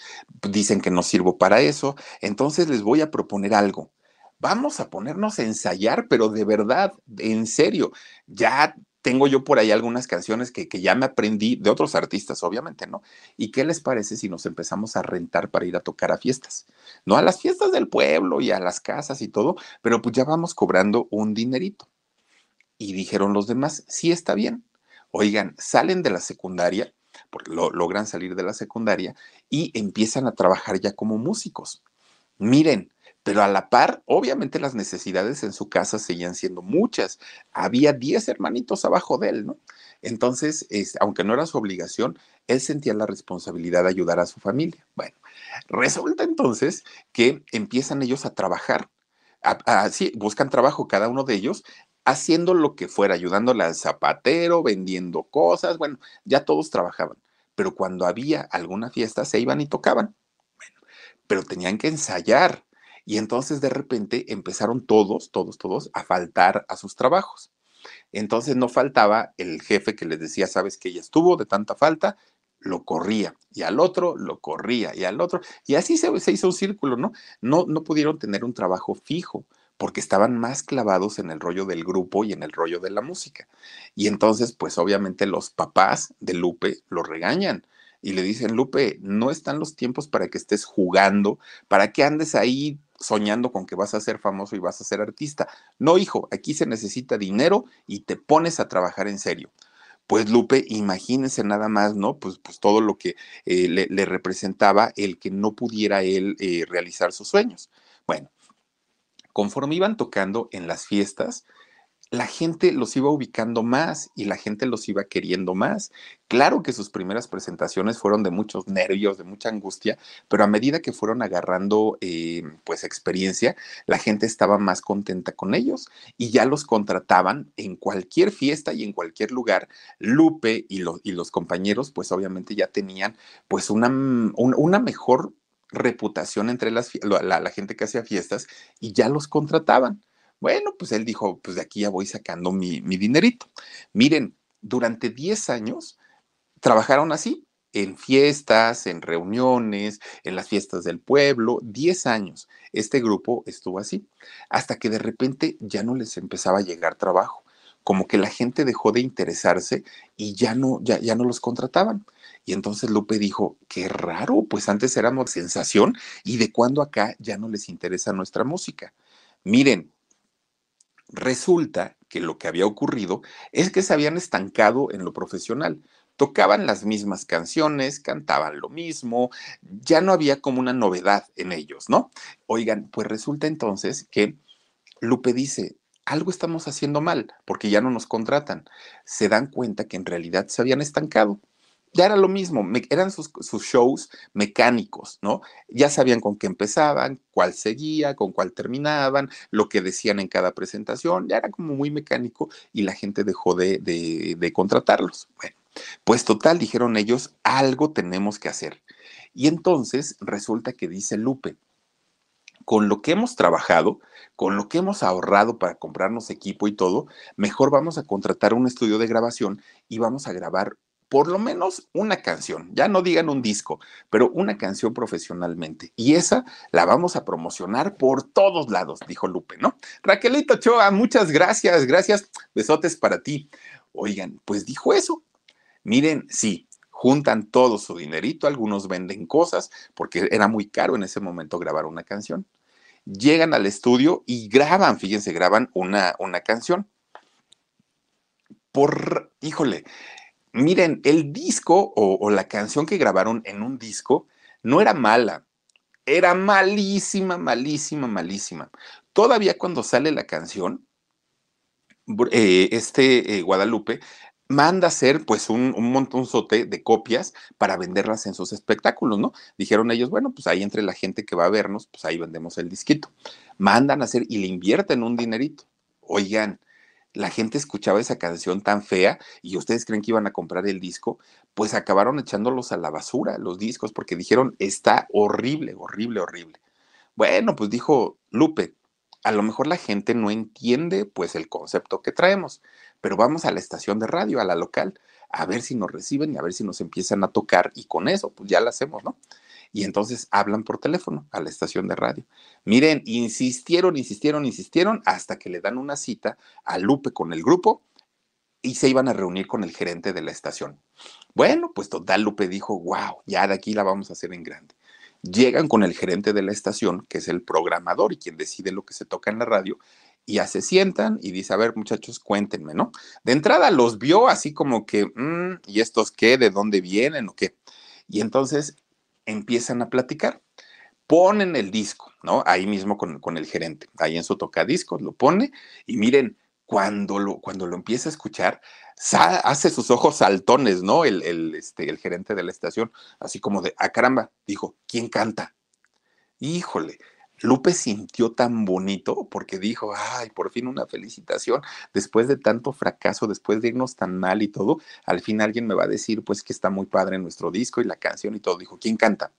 dicen que no sirvo para eso, entonces les voy a proponer algo vamos a ponernos a ensayar, pero de verdad, en serio, ya tengo yo por ahí algunas canciones que, ya me aprendí de otros artistas, obviamente, ¿no? ¿Y qué les parece si nos empezamos a rentar para ir a tocar a fiestas? No a las fiestas del pueblo y a las casas y todo, pero pues ya vamos cobrando un dinerito. Y dijeron los demás, sí está bien. Oigan, salen de la secundaria, porque lo, logran salir de la secundaria y empiezan a trabajar ya como músicos. Miren, pero a la par, obviamente las necesidades en su casa seguían siendo muchas. Había 10 hermanitos abajo de él, ¿no? Entonces, aunque no era su obligación, él sentía la responsabilidad de ayudar a su familia. Bueno, resulta entonces que empiezan ellos a trabajar. Así, buscan trabajo cada uno de ellos haciendo lo que fuera, ayudándole al zapatero, vendiendo cosas, bueno, ya todos trabajaban, pero cuando había alguna fiesta se iban y tocaban. Bueno, pero tenían que ensayar, y entonces de repente empezaron todos, todos, todos a faltar a sus trabajos. Entonces no faltaba el jefe que les decía, sabes que ya estuvo de tanta falta, lo corría y al otro lo corría y al otro. Y así se, hizo un círculo, ¿no? ¿no? No pudieron tener un trabajo fijo porque estaban más clavados en el rollo del grupo y en el rollo de la música. Y entonces, pues obviamente los papás de Lupe lo regañan y le dicen, Lupe, no están los tiempos para que estés jugando, para que andes ahí soñando con que vas a ser famoso y vas a ser artista. No, hijo, aquí se necesita dinero y te pones a trabajar en serio. Pues Lupe, imagínense nada más, ¿no? Pues, pues todo lo que eh, le, representaba el que no pudiera él eh, realizar sus sueños. Bueno, conforme iban tocando en las fiestas, la gente los iba ubicando más y la gente los iba queriendo más. Claro que sus primeras presentaciones fueron de muchos nervios, de mucha angustia, pero a medida que fueron agarrando eh, pues experiencia, la gente estaba más contenta con ellos y ya los contrataban en cualquier fiesta y en cualquier lugar. Lupe y, los compañeros pues obviamente ya tenían pues una mejor reputación entre las, la, la gente que hacía fiestas y ya los contrataban. Bueno, pues él dijo, pues de aquí ya voy sacando mi, dinerito. Miren, durante 10 años trabajaron así, en fiestas, en reuniones, en las fiestas del pueblo, 10 años. Este grupo estuvo así, hasta que de repente ya no les empezaba a llegar trabajo, como que la gente dejó de interesarse y ya no, ya, ya no los contrataban. Y entonces Lupe dijo, qué raro, pues antes éramos sensación y de cuando acá ya no les interesa nuestra música. Miren, Resulta que lo que había ocurrido es que se habían estancado en lo profesional. Tocaban las mismas canciones, cantaban lo mismo, ya no había como una novedad en ellos, ¿no? Oigan, pues resulta entonces que Lupe dice, algo estamos haciendo mal porque ya no nos contratan. Se dan cuenta que en realidad se habían estancado ya era lo mismo, eran sus, shows mecánicos, ¿no? Ya sabían con qué empezaban, cuál seguía, con cuál terminaban, lo que decían en cada presentación, ya era como muy mecánico y la gente dejó de, de contratarlos. Bueno, pues total, dijeron ellos, algo tenemos que hacer. Y entonces resulta que dice Lupe, con lo que hemos trabajado, con lo que hemos ahorrado para comprarnos equipo y todo, mejor vamos a contratar un estudio de grabación y vamos a grabar por lo menos una canción, ya no digan un disco, pero una canción profesionalmente. Y esa la vamos a promocionar por todos lados, dijo Lupe, ¿no? Raquelito Choa, muchas gracias, gracias, besotes para ti. Oigan, pues dijo eso. Miren, sí, juntan todo su dinerito, algunos venden cosas, porque era muy caro en ese momento grabar una canción. Llegan al estudio y graban, fíjense, graban una, una canción. Por, híjole, Miren, el disco o, la canción que grabaron en un disco no era mala, era malísima, malísima, malísima. Todavía cuando sale la canción, eh, este eh, Guadalupe manda hacer pues un, un montonzote de copias para venderlas en sus espectáculos, ¿no? Dijeron ellos, bueno, pues ahí entre la gente que va a vernos, pues ahí vendemos el disquito. Mandan a hacer y le invierten un dinerito. Oigan, la gente escuchaba esa canción tan fea y ustedes creen que iban a comprar el disco, pues acabaron echándolos a la basura, los discos, porque dijeron, está horrible, horrible, horrible. Bueno, pues dijo Lupe, a lo mejor la gente no entiende pues el concepto que traemos, pero vamos a la estación de radio, a la local, a ver si nos reciben y a ver si nos empiezan a tocar y con eso pues ya la hacemos, ¿no? y entonces hablan por teléfono a la estación de radio. Miren, insistieron, insistieron, insistieron hasta que le dan una cita a Lupe con el grupo y se iban a reunir con el gerente de la estación. Bueno, pues total, Lupe dijo, wow, ya de aquí la vamos a hacer en grande. Llegan con el gerente de la estación, que es el programador y quien decide lo que se toca en la radio, y ya se sientan y dice, a ver muchachos, cuéntenme, ¿no? De entrada los vio así como que, mm, ¿y estos qué? ¿De dónde vienen o qué? Y entonces empiezan a platicar. Ponen el disco, ¿no? Ahí mismo con, el gerente, ahí en su tocadiscos, lo pone y miren, cuando lo, cuando lo empieza a escuchar, hace sus ojos saltones, ¿no? El, el, este, el gerente de la estación, así como de, ah, caramba, dijo, ¿quién canta? Híjole, Lupe sintió tan bonito porque dijo, ay, por fin una felicitación, después de tanto fracaso, después de irnos tan mal y todo, al fin alguien me va a decir, pues que está muy padre nuestro disco y la canción y todo. Dijo, ¿quién canta?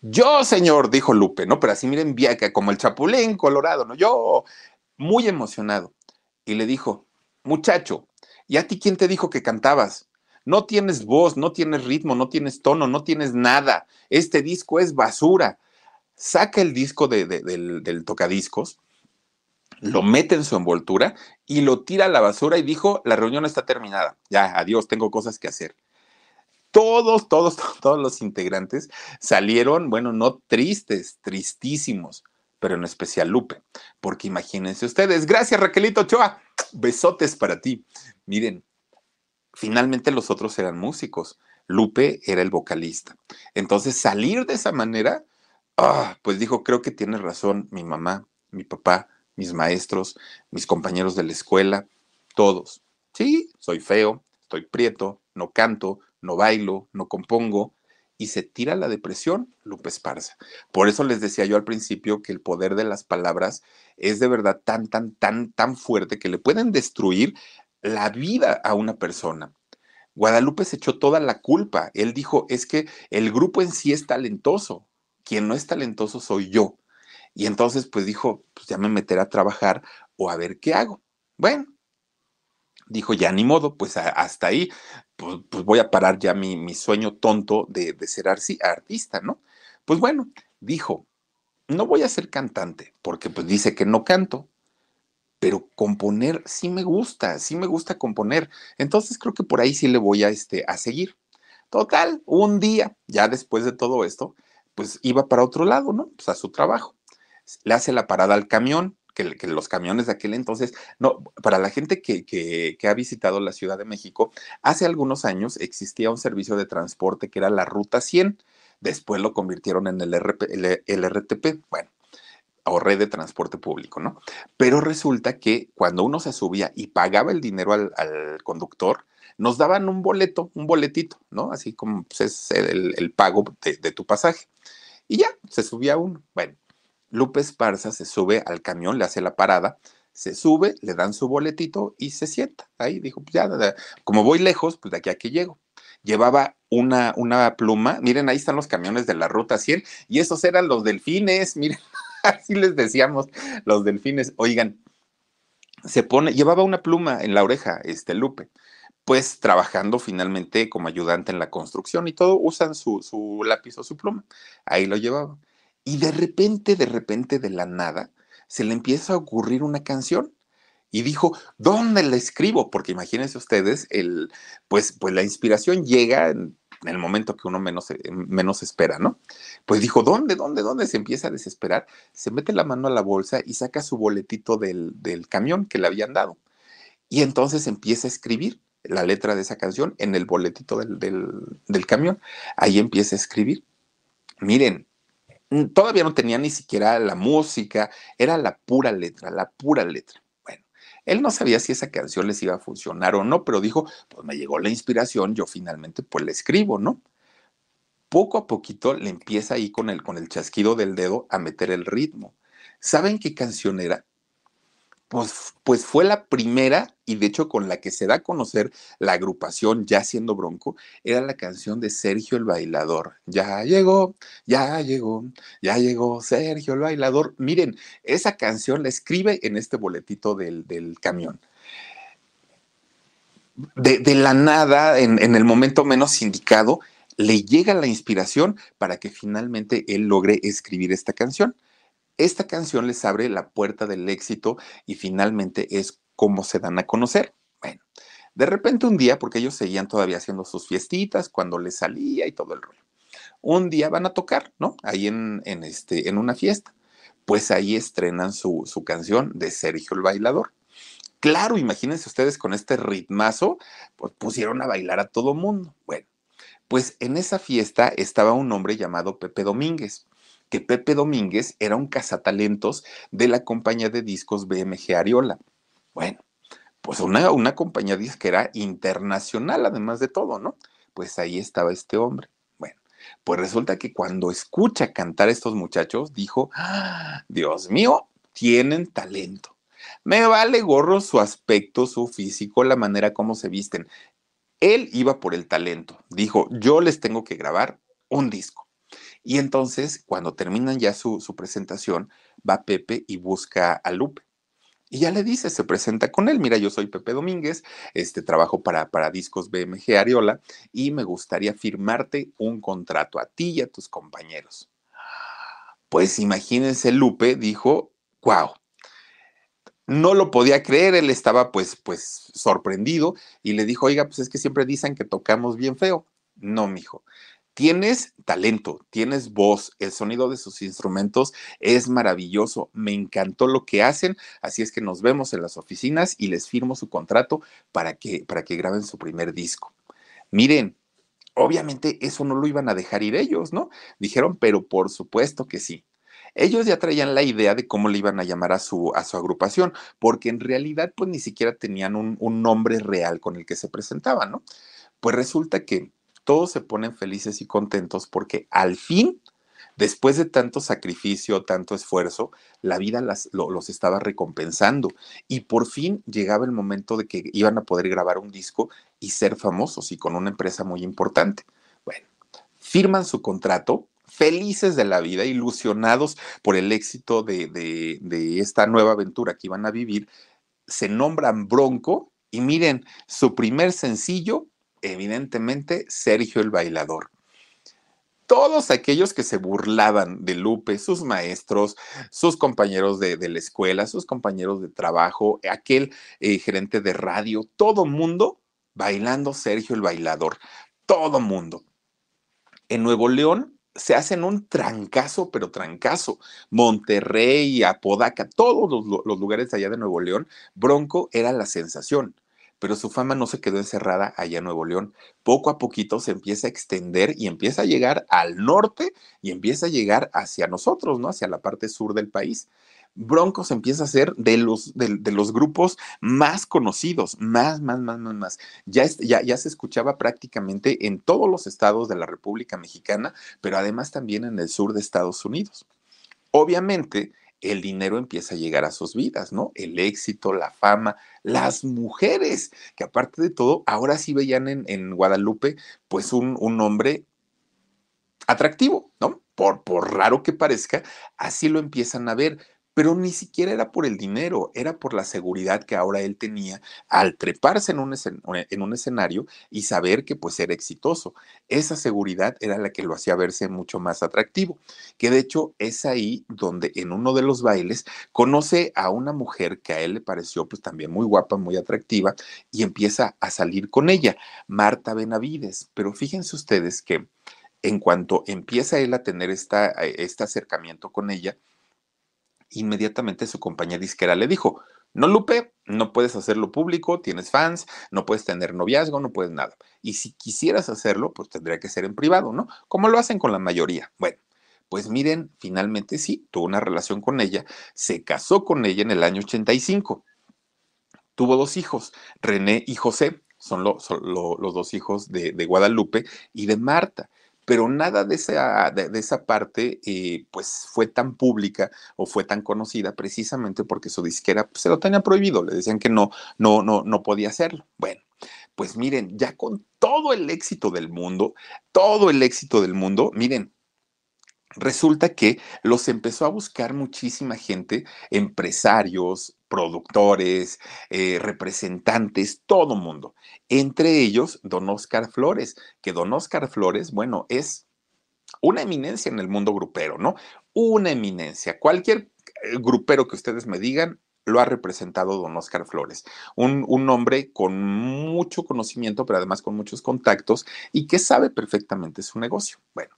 Yo, señor, dijo Lupe, ¿no? Pero así miren, viaca, como el chapulín colorado, ¿no? Yo, muy emocionado. Y le dijo, muchacho, ¿y a ti quién te dijo que cantabas? No tienes voz, no tienes ritmo, no tienes tono, no tienes nada. Este disco es basura saca el disco del, tocadiscos, lo mete en su envoltura y lo tira a la basura y dijo, la reunión está terminada, ya, adiós, tengo cosas que hacer. Todos, todos, todos los integrantes salieron, bueno, no tristes, tristísimos, pero en especial Lupe, porque imagínense ustedes, gracias Raquelito Ochoa, besotes para ti. Miren, finalmente los otros eran músicos, Lupe era el vocalista. Entonces salir de esa manera Ah, pues dijo, creo que tiene razón mi mamá, mi papá, mis maestros, mis compañeros de la escuela, todos. Sí, soy feo, estoy prieto, no canto, no bailo, no compongo, y se tira la depresión, Lupe Esparza. Por eso les decía yo al principio que el poder de las palabras es de verdad tan, tan, tan, tan fuerte que le pueden destruir la vida a una persona. Guadalupe se echó toda la culpa. Él dijo, es que el grupo en sí es talentoso. Quien no es talentoso soy yo. Y entonces, pues dijo, pues ya me meteré a trabajar o a ver qué hago. Bueno, dijo, ya ni modo, pues hasta ahí, pues, pues, voy a parar ya mi, sueño tonto de, de ser artista, ¿no? Pues bueno, dijo, no voy a ser cantante, porque pues dice que no canto, pero componer sí me gusta, sí me gusta componer. Entonces creo que por ahí sí le voy a, este, a seguir. Total, un día, ya después de todo esto, pues iba para otro lado, ¿no? Pues a su trabajo. Le hace la parada al camión, que, los camiones de aquel entonces, no, para la gente que, ha visitado la Ciudad de México, hace algunos años existía un servicio de transporte que era la Ruta 100, después lo convirtieron en el, el, RTP, bueno, o red de transporte público, ¿no? Pero resulta que cuando uno se subía y pagaba el dinero al, conductor, nos daban un boleto, un boletito, ¿no? Así como pues, es el, pago de, tu pasaje. Y ya, se subía uno. Bueno, Lupe Esparza se sube al camión, le hace la parada, se sube, le dan su boletito y se sienta. Ahí dijo, pues ya, como voy lejos, pues de aquí a aquí llego. Llevaba una, una pluma, miren, ahí están los camiones de la ruta 100 y esos eran los delfines, miren, así les decíamos, los delfines. Oigan, se pone, llevaba una pluma en la oreja, este Lupe pues trabajando finalmente como ayudante en la construcción y todo, usan su, su lápiz o su pluma. Ahí lo llevaba. Y de repente, de repente, de la nada, se le empieza a ocurrir una canción. Y dijo, ¿dónde la escribo? Porque imagínense ustedes, el, pues, pues la inspiración llega en, el momento que uno menos, eh, menos espera, ¿no? Pues dijo, ¿dónde, dónde, dónde? Se empieza a desesperar, se mete la mano a la bolsa y saca su boletito del, del camión que le habían dado. Y entonces empieza a escribir la letra de esa canción en el boletito del, del, del camión. Ahí empieza a escribir. Miren, todavía no tenía ni siquiera la música, era la pura letra, la pura letra. Él no sabía si esa canción les iba a funcionar o no, pero dijo, pues me llegó la inspiración, yo finalmente pues la escribo, ¿no? Poco a poquito le empieza ahí con el, con el chasquido del dedo a meter el ritmo. ¿Saben qué canción era? Pues, pues, fue la primera y de hecho con la que se da a conocer la agrupación ya siendo Bronco, era la canción de Sergio el Bailador. Ya llegó, ya llegó, ya llegó Sergio el Bailador. Miren, esa canción la escribe en este boletito del, camión. De, la nada, en, en el momento menos indicado, le llega la inspiración para que finalmente él logre escribir esta canción. Esta canción les abre la puerta del éxito y finalmente es como se dan a conocer. Bueno, de repente un día, porque ellos seguían todavía haciendo sus fiestitas cuando les salía y todo el rollo, un día van a tocar, ¿no? Ahí en, este, en una fiesta. Pues ahí estrenan su, su canción de Sergio el Bailador. Claro, imagínense ustedes con este ritmazo, pues pusieron a bailar a todo mundo. Bueno, pues en esa fiesta estaba un hombre llamado Pepe Domínguez que Pepe Domínguez era un cazatalentos de la compañía de discos BMG Ariola. Bueno, pues una, una compañía disquera internacional, además de todo, ¿no? Pues ahí estaba este hombre. Bueno, pues resulta que cuando escucha cantar a estos muchachos, dijo, ¡Ah, Dios mío, tienen talento. Me vale gorro su aspecto, su físico, la manera como se visten. Él iba por el talento. Dijo, yo les tengo que grabar un disco. Y entonces, cuando terminan ya su, presentación, va Pepe y busca a Lupe. Y ya le dice, se presenta con él, mira, yo soy Pepe Domínguez, este, trabajo para, para Discos BMG Ariola y me gustaría firmarte un contrato a ti y a tus compañeros. Pues imagínense, Lupe dijo, wow, no lo podía creer, él estaba pues, pues sorprendido y le dijo, oiga, pues es que siempre dicen que tocamos bien feo. No, mijo, Tienes talento, tienes voz, el sonido de sus instrumentos es maravilloso, me encantó lo que hacen, así es que nos vemos en las oficinas y les firmo su contrato para que, para que graben su primer disco. Miren, obviamente eso no lo iban a dejar ir ellos, ¿no? Dijeron, pero por supuesto que sí. ellos ya traían la idea de cómo le iban a llamar a su, a su agrupación, porque en realidad pues ni siquiera tenían un, un nombre real con el que se presentaban, ¿no? Pues resulta que todos se ponen felices y contentos porque al fin Después de tanto sacrificio, tanto esfuerzo, la vida los estaba recompensando y por fin llegaba el momento de que iban a poder grabar un disco y ser famosos y con una empresa muy importante. Bueno, firman su contrato, felices de la vida, ilusionados por el éxito de, de esta nueva aventura que iban a vivir, se nombran Bronco y miren, su primer sencillo, evidentemente, Sergio el Bailador todos aquellos que se burlaban de Lupe, sus maestros, sus compañeros de, la escuela, sus compañeros de trabajo, aquel eh, gerente de radio, todo mundo bailando Sergio el bailador, todo mundo. En Nuevo León se hacen un trancazo, pero trancazo. Monterrey, Apodaca, todos los, los lugares allá de Nuevo León, Bronco era la sensación pero su fama no se quedó encerrada allá en Nuevo León. Poco a poquito se empieza a extender y empieza a llegar al norte y empieza a llegar hacia nosotros, ¿no? Hacia la parte sur del país. Broncos empieza a ser de los, de, los grupos más conocidos, más, más, más, más, más. Ya, ya, ya se escuchaba prácticamente en todos los estados de la República Mexicana, pero además también en el sur de Estados Unidos. Obviamente, el dinero empieza a llegar a sus vidas, ¿no? El éxito, la fama, las mujeres, que aparte de todo, ahora sí veían en, Guadalupe, pues un, un hombre atractivo, ¿no? Por, por raro que parezca, así lo empiezan a ver pero ni siquiera era por el dinero, era por la seguridad que ahora él tenía al treparse en un, en un escenario y saber que pues era exitoso. Esa seguridad era la que lo hacía verse mucho más atractivo, que de hecho es ahí donde en uno de los bailes conoce a una mujer que a él le pareció pues también muy guapa, muy atractiva y empieza a salir con ella, Marta Benavides. Pero fíjense ustedes que en cuanto empieza él a tener esta, este acercamiento con ella, inmediatamente su compañía disquera le dijo, no, Lupe, no puedes hacerlo público, tienes fans, no puedes tener noviazgo, no puedes nada. Y si quisieras hacerlo, pues tendría que ser en privado, ¿no? Como lo hacen con la mayoría. Bueno, pues miren, finalmente sí, tuvo una relación con ella, se casó con ella en el año 85. Tuvo dos hijos, René y José, son, los dos hijos de Guadalupe y de Marta pero nada de esa, de, esa parte eh, pues fue tan pública o fue tan conocida precisamente porque su disquera pues, se lo tenía prohibido, le decían que no, no, no, no podía hacerlo. Bueno, pues miren, ya con todo el éxito del mundo, todo el éxito del mundo, miren, resulta que los empezó a buscar muchísima gente, empresarios, productores, eh, representantes, todo mundo. Entre ellos, don Oscar Flores, que don Oscar Flores, bueno, es una eminencia en el mundo grupero, ¿no? Una eminencia. Cualquier eh, grupero que ustedes me digan, lo ha representado don Oscar Flores, un, un, hombre con mucho conocimiento, pero además con muchos contactos y que sabe perfectamente su negocio. Bueno,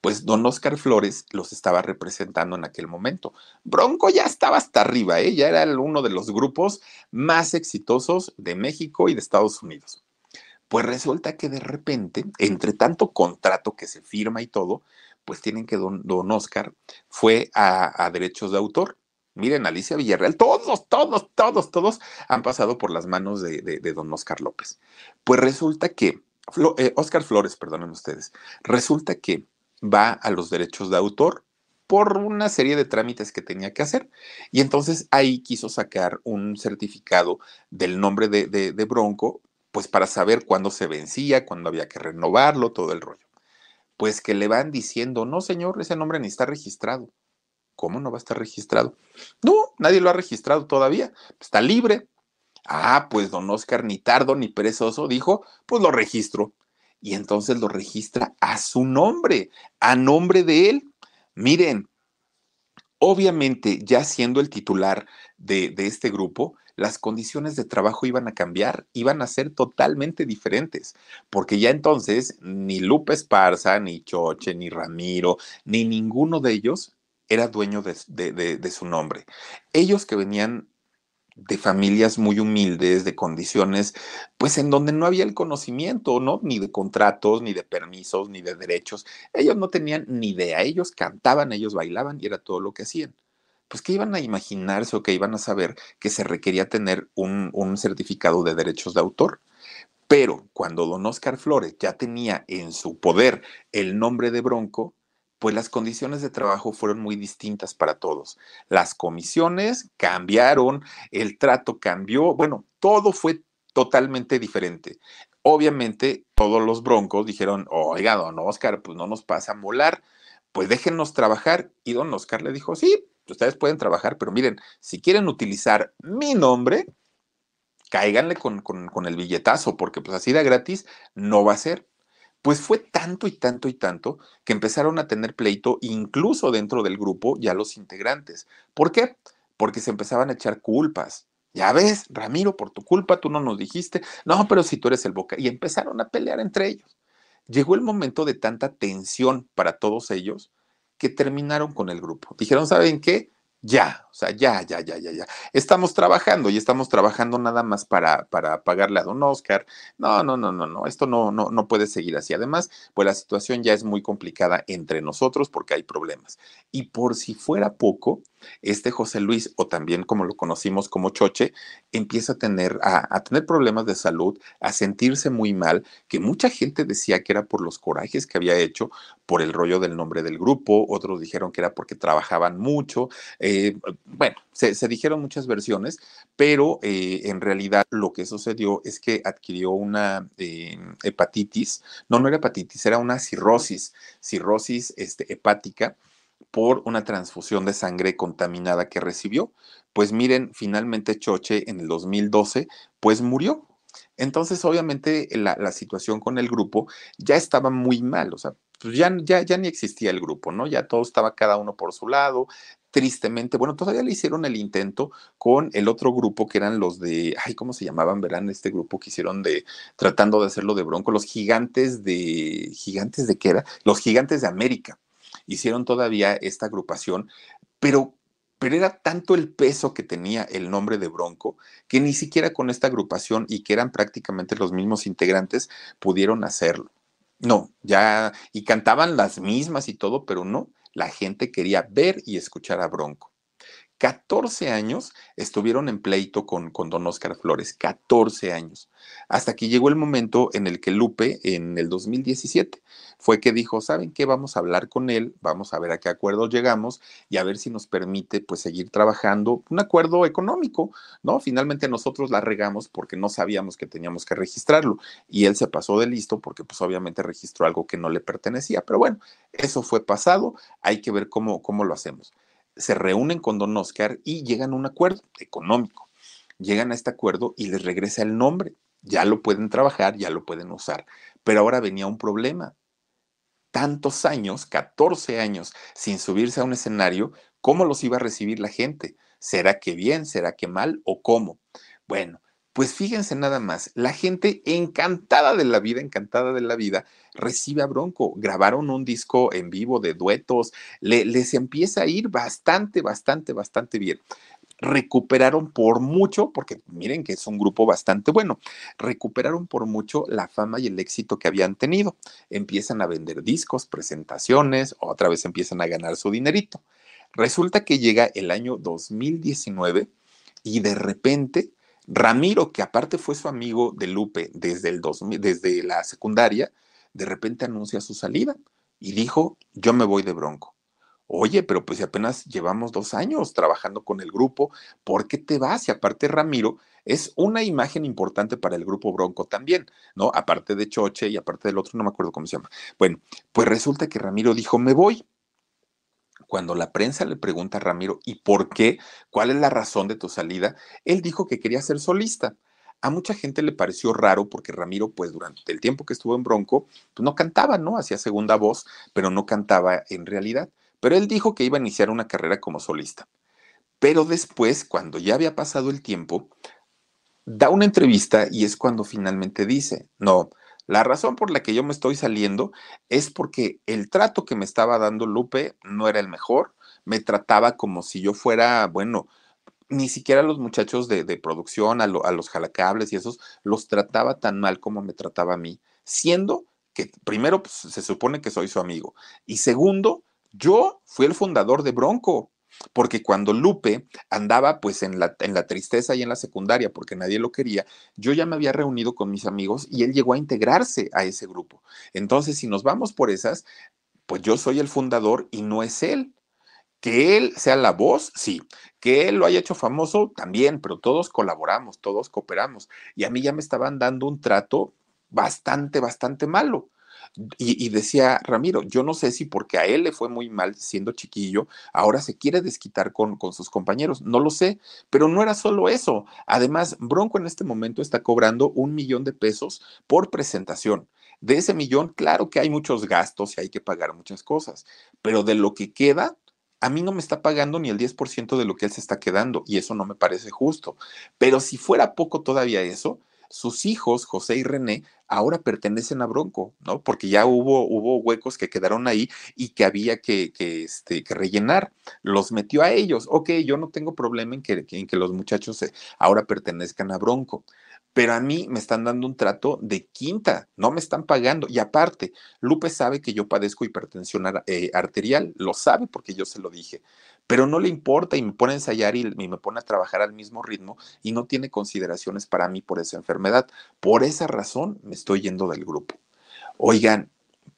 pues don Oscar Flores los estaba representando en aquel momento. Bronco ya estaba hasta arriba, ¿eh? ya era uno de los grupos más exitosos de México y de Estados Unidos. Pues resulta que de repente, entre tanto contrato que se firma y todo, pues tienen que don, don Oscar fue a derechos de autor Miren, Alicia Villarreal, todos, todos, todos, todos han pasado por las manos de, don Oscar López. Pues resulta que, eh, Oscar Flores, perdonen ustedes, resulta que va a los derechos de autor por una serie de trámites que tenía que hacer. Y entonces ahí quiso sacar un certificado del nombre de, de Bronco, pues para saber cuándo se vencía, cuándo había que renovarlo, todo el rollo. Pues que le van diciendo, no señor, ese nombre ni está registrado. ¿Cómo no va a estar registrado? No, nadie lo ha registrado todavía. Está libre. Ah, pues don Oscar ni tardo ni perezoso dijo, pues lo registro. Y entonces lo registra a su nombre, a nombre de él. Miren, obviamente ya siendo el titular de, de este grupo, las condiciones de trabajo iban a cambiar, iban a ser totalmente diferentes, porque ya entonces ni Lupe Esparza, ni Choche, ni Ramiro, ni ninguno de ellos era dueño de, su nombre. Ellos que venían de familias muy humildes, de condiciones, pues en donde no había el conocimiento, ¿no? Ni de contratos, ni de permisos, ni de derechos. Ellos no tenían ni idea, ellos cantaban, ellos bailaban y era todo lo que hacían. Pues que iban a imaginarse o que iban a saber que se requería tener un, un certificado de derechos de autor. Pero cuando don Oscar Flores ya tenía en su poder el nombre de Bronco, pues las condiciones de trabajo fueron muy distintas para todos. Las comisiones cambiaron, el trato cambió, bueno, todo fue totalmente diferente. Obviamente, todos los broncos dijeron, oiga, don Oscar, pues no nos pasa a molar, pues déjenos trabajar. Y don Oscar le dijo, sí, ustedes pueden trabajar, pero miren, si quieren utilizar mi nombre, cáiganle con, con, con el billetazo, porque pues así de gratis no va a ser. Pues fue tanto y tanto y tanto que empezaron a tener pleito incluso dentro del grupo ya los integrantes. ¿Por qué? Porque se empezaban a echar culpas. Ya ves, Ramiro, por tu culpa tú no nos dijiste, no, pero si tú eres el boca. Y empezaron a pelear entre ellos. Llegó el momento de tanta tensión para todos ellos que terminaron con el grupo. Dijeron, ¿saben qué? Ya, sea, ya, ya, ya, ya, ya. Estamos trabajando y estamos trabajando nada más para, para pagarle a don Oscar. No, no, no, no, no, esto no, no, no puede seguir así. Además, pues la situación ya es muy complicada entre nosotros porque hay problemas. Y por si fuera poco, este José Luis, o también como lo conocimos como Choche, empieza a tener, a, a, tener problemas de salud, a sentirse muy mal, que mucha gente decía que era por los corajes que había hecho, por el rollo del nombre del grupo, otros dijeron que era porque trabajaban mucho, eh, bueno, se, dijeron muchas versiones, pero eh, en realidad lo que sucedió es que adquirió una eh, hepatitis, no, no era hepatitis, era una cirrosis, cirrosis este, hepática, por una transfusión de sangre contaminada que recibió. Pues miren, finalmente Choche en el 2012, pues murió. Entonces, obviamente, la, la situación con el grupo ya estaba muy mal, o sea, pues ya, ya, ya ni existía el grupo, ¿no? Ya todo estaba cada uno por su lado, tristemente, bueno, todavía le hicieron el intento con el otro grupo que eran los de, ay, ¿cómo se llamaban? Verán, este grupo que hicieron de, tratando de hacerlo de bronco, los gigantes de, gigantes de qué era? Los gigantes de América. Hicieron todavía esta agrupación, pero pero era tanto el peso que tenía el nombre de Bronco que ni siquiera con esta agrupación y que eran prácticamente los mismos integrantes pudieron hacerlo. No, ya, y cantaban las mismas y todo, pero no, la gente quería ver y escuchar a Bronco. 14 años estuvieron en pleito con, con, don Oscar Flores, 14 años, hasta que llegó el momento en el que Lupe, en el 2017, fue que dijo, ¿saben qué? Vamos a hablar con él, vamos a ver a qué acuerdo llegamos y a ver si nos permite pues seguir trabajando un acuerdo económico, ¿no? Finalmente nosotros la regamos porque no sabíamos que teníamos que registrarlo y él se pasó de listo porque pues obviamente registró algo que no le pertenecía, pero bueno, eso fue pasado, hay que ver cómo, cómo lo hacemos se reúnen con don Oscar y llegan a un acuerdo económico. Llegan a este acuerdo y les regresa el nombre. Ya lo pueden trabajar, ya lo pueden usar. Pero ahora venía un problema. Tantos años, 14 años, sin subirse a un escenario, ¿cómo los iba a recibir la gente? ¿Será que bien? ¿Será que mal? ¿O cómo? Bueno, pues fíjense nada más, la gente encantada de la vida, encantada de la vida, recibe a Bronco. Grabaron un disco en vivo de duetos, le, les empieza a ir bastante, bastante, bastante bien recuperaron por mucho, porque miren que es un grupo bastante bueno, recuperaron por mucho la fama y el éxito que habían tenido. Empiezan a vender discos, presentaciones, otra vez empiezan a ganar su dinerito. Resulta que llega el año 2019 y de repente Ramiro, que aparte fue su amigo de Lupe desde, el 2000, desde la secundaria, de repente anuncia su salida y dijo, yo me voy de bronco. Oye, pero pues si apenas llevamos dos años trabajando con el grupo, ¿por qué te vas? Y aparte Ramiro es una imagen importante para el grupo Bronco también, ¿no? Aparte de Choche y aparte del otro, no me acuerdo cómo se llama. Bueno, pues resulta que Ramiro dijo, me voy cuando la prensa le pregunta a Ramiro, ¿y por qué? ¿Cuál es la razón de tu salida? Él dijo que quería ser solista. A mucha gente le pareció raro porque Ramiro, pues durante el tiempo que estuvo en Bronco, pues no cantaba, ¿no? Hacía segunda voz, pero no cantaba en realidad. Pero él dijo que iba a iniciar una carrera como solista. Pero después, cuando ya había pasado el tiempo, da una entrevista y es cuando finalmente dice, no, la razón por la que yo me estoy saliendo es porque el trato que me estaba dando Lupe no era el mejor, me trataba como si yo fuera, bueno, ni siquiera los muchachos de, producción, a, a los jalacables y esos, los trataba tan mal como me trataba a mí, siendo que primero pues, se supone que soy su amigo y segundo, yo fui el fundador de Bronco porque cuando Lupe andaba pues en la, en la tristeza y en la secundaria porque nadie lo quería, yo ya me había reunido con mis amigos y él llegó a integrarse a ese grupo. Entonces, si nos vamos por esas, pues yo soy el fundador y no es él. Que él sea la voz, sí. Que él lo haya hecho famoso, también, pero todos colaboramos, todos cooperamos. Y a mí ya me estaban dando un trato bastante, bastante malo. Y, decía Ramiro, yo no sé si porque a él le fue muy mal siendo chiquillo, ahora se quiere desquitar con, con sus compañeros, no lo sé, pero no era solo eso. Además, Bronco en este momento está cobrando un millón de pesos por presentación. De ese millón, claro que hay muchos gastos y hay que pagar muchas cosas, pero de lo que queda, a mí no me está pagando ni el 10% de lo que él se está quedando y eso no me parece justo. Pero si fuera poco todavía eso, sus hijos, José y René, ahora pertenecen a Bronco, ¿no? Porque ya hubo, huecos que quedaron ahí y que había este, que rellenar. Los metió a ellos. Ok, yo no tengo problema en que, los muchachos ahora pertenezcan a Bronco pero a mí me están dando un trato de quinta, no me están pagando. Y aparte, Lupe sabe que yo padezco hipertensión eh, arterial, lo sabe porque yo se lo dije, pero no le importa y me pone a ensayar y, me pone a trabajar al mismo ritmo y no tiene consideraciones para mí por esa enfermedad. Por esa razón me estoy yendo del grupo. Oigan,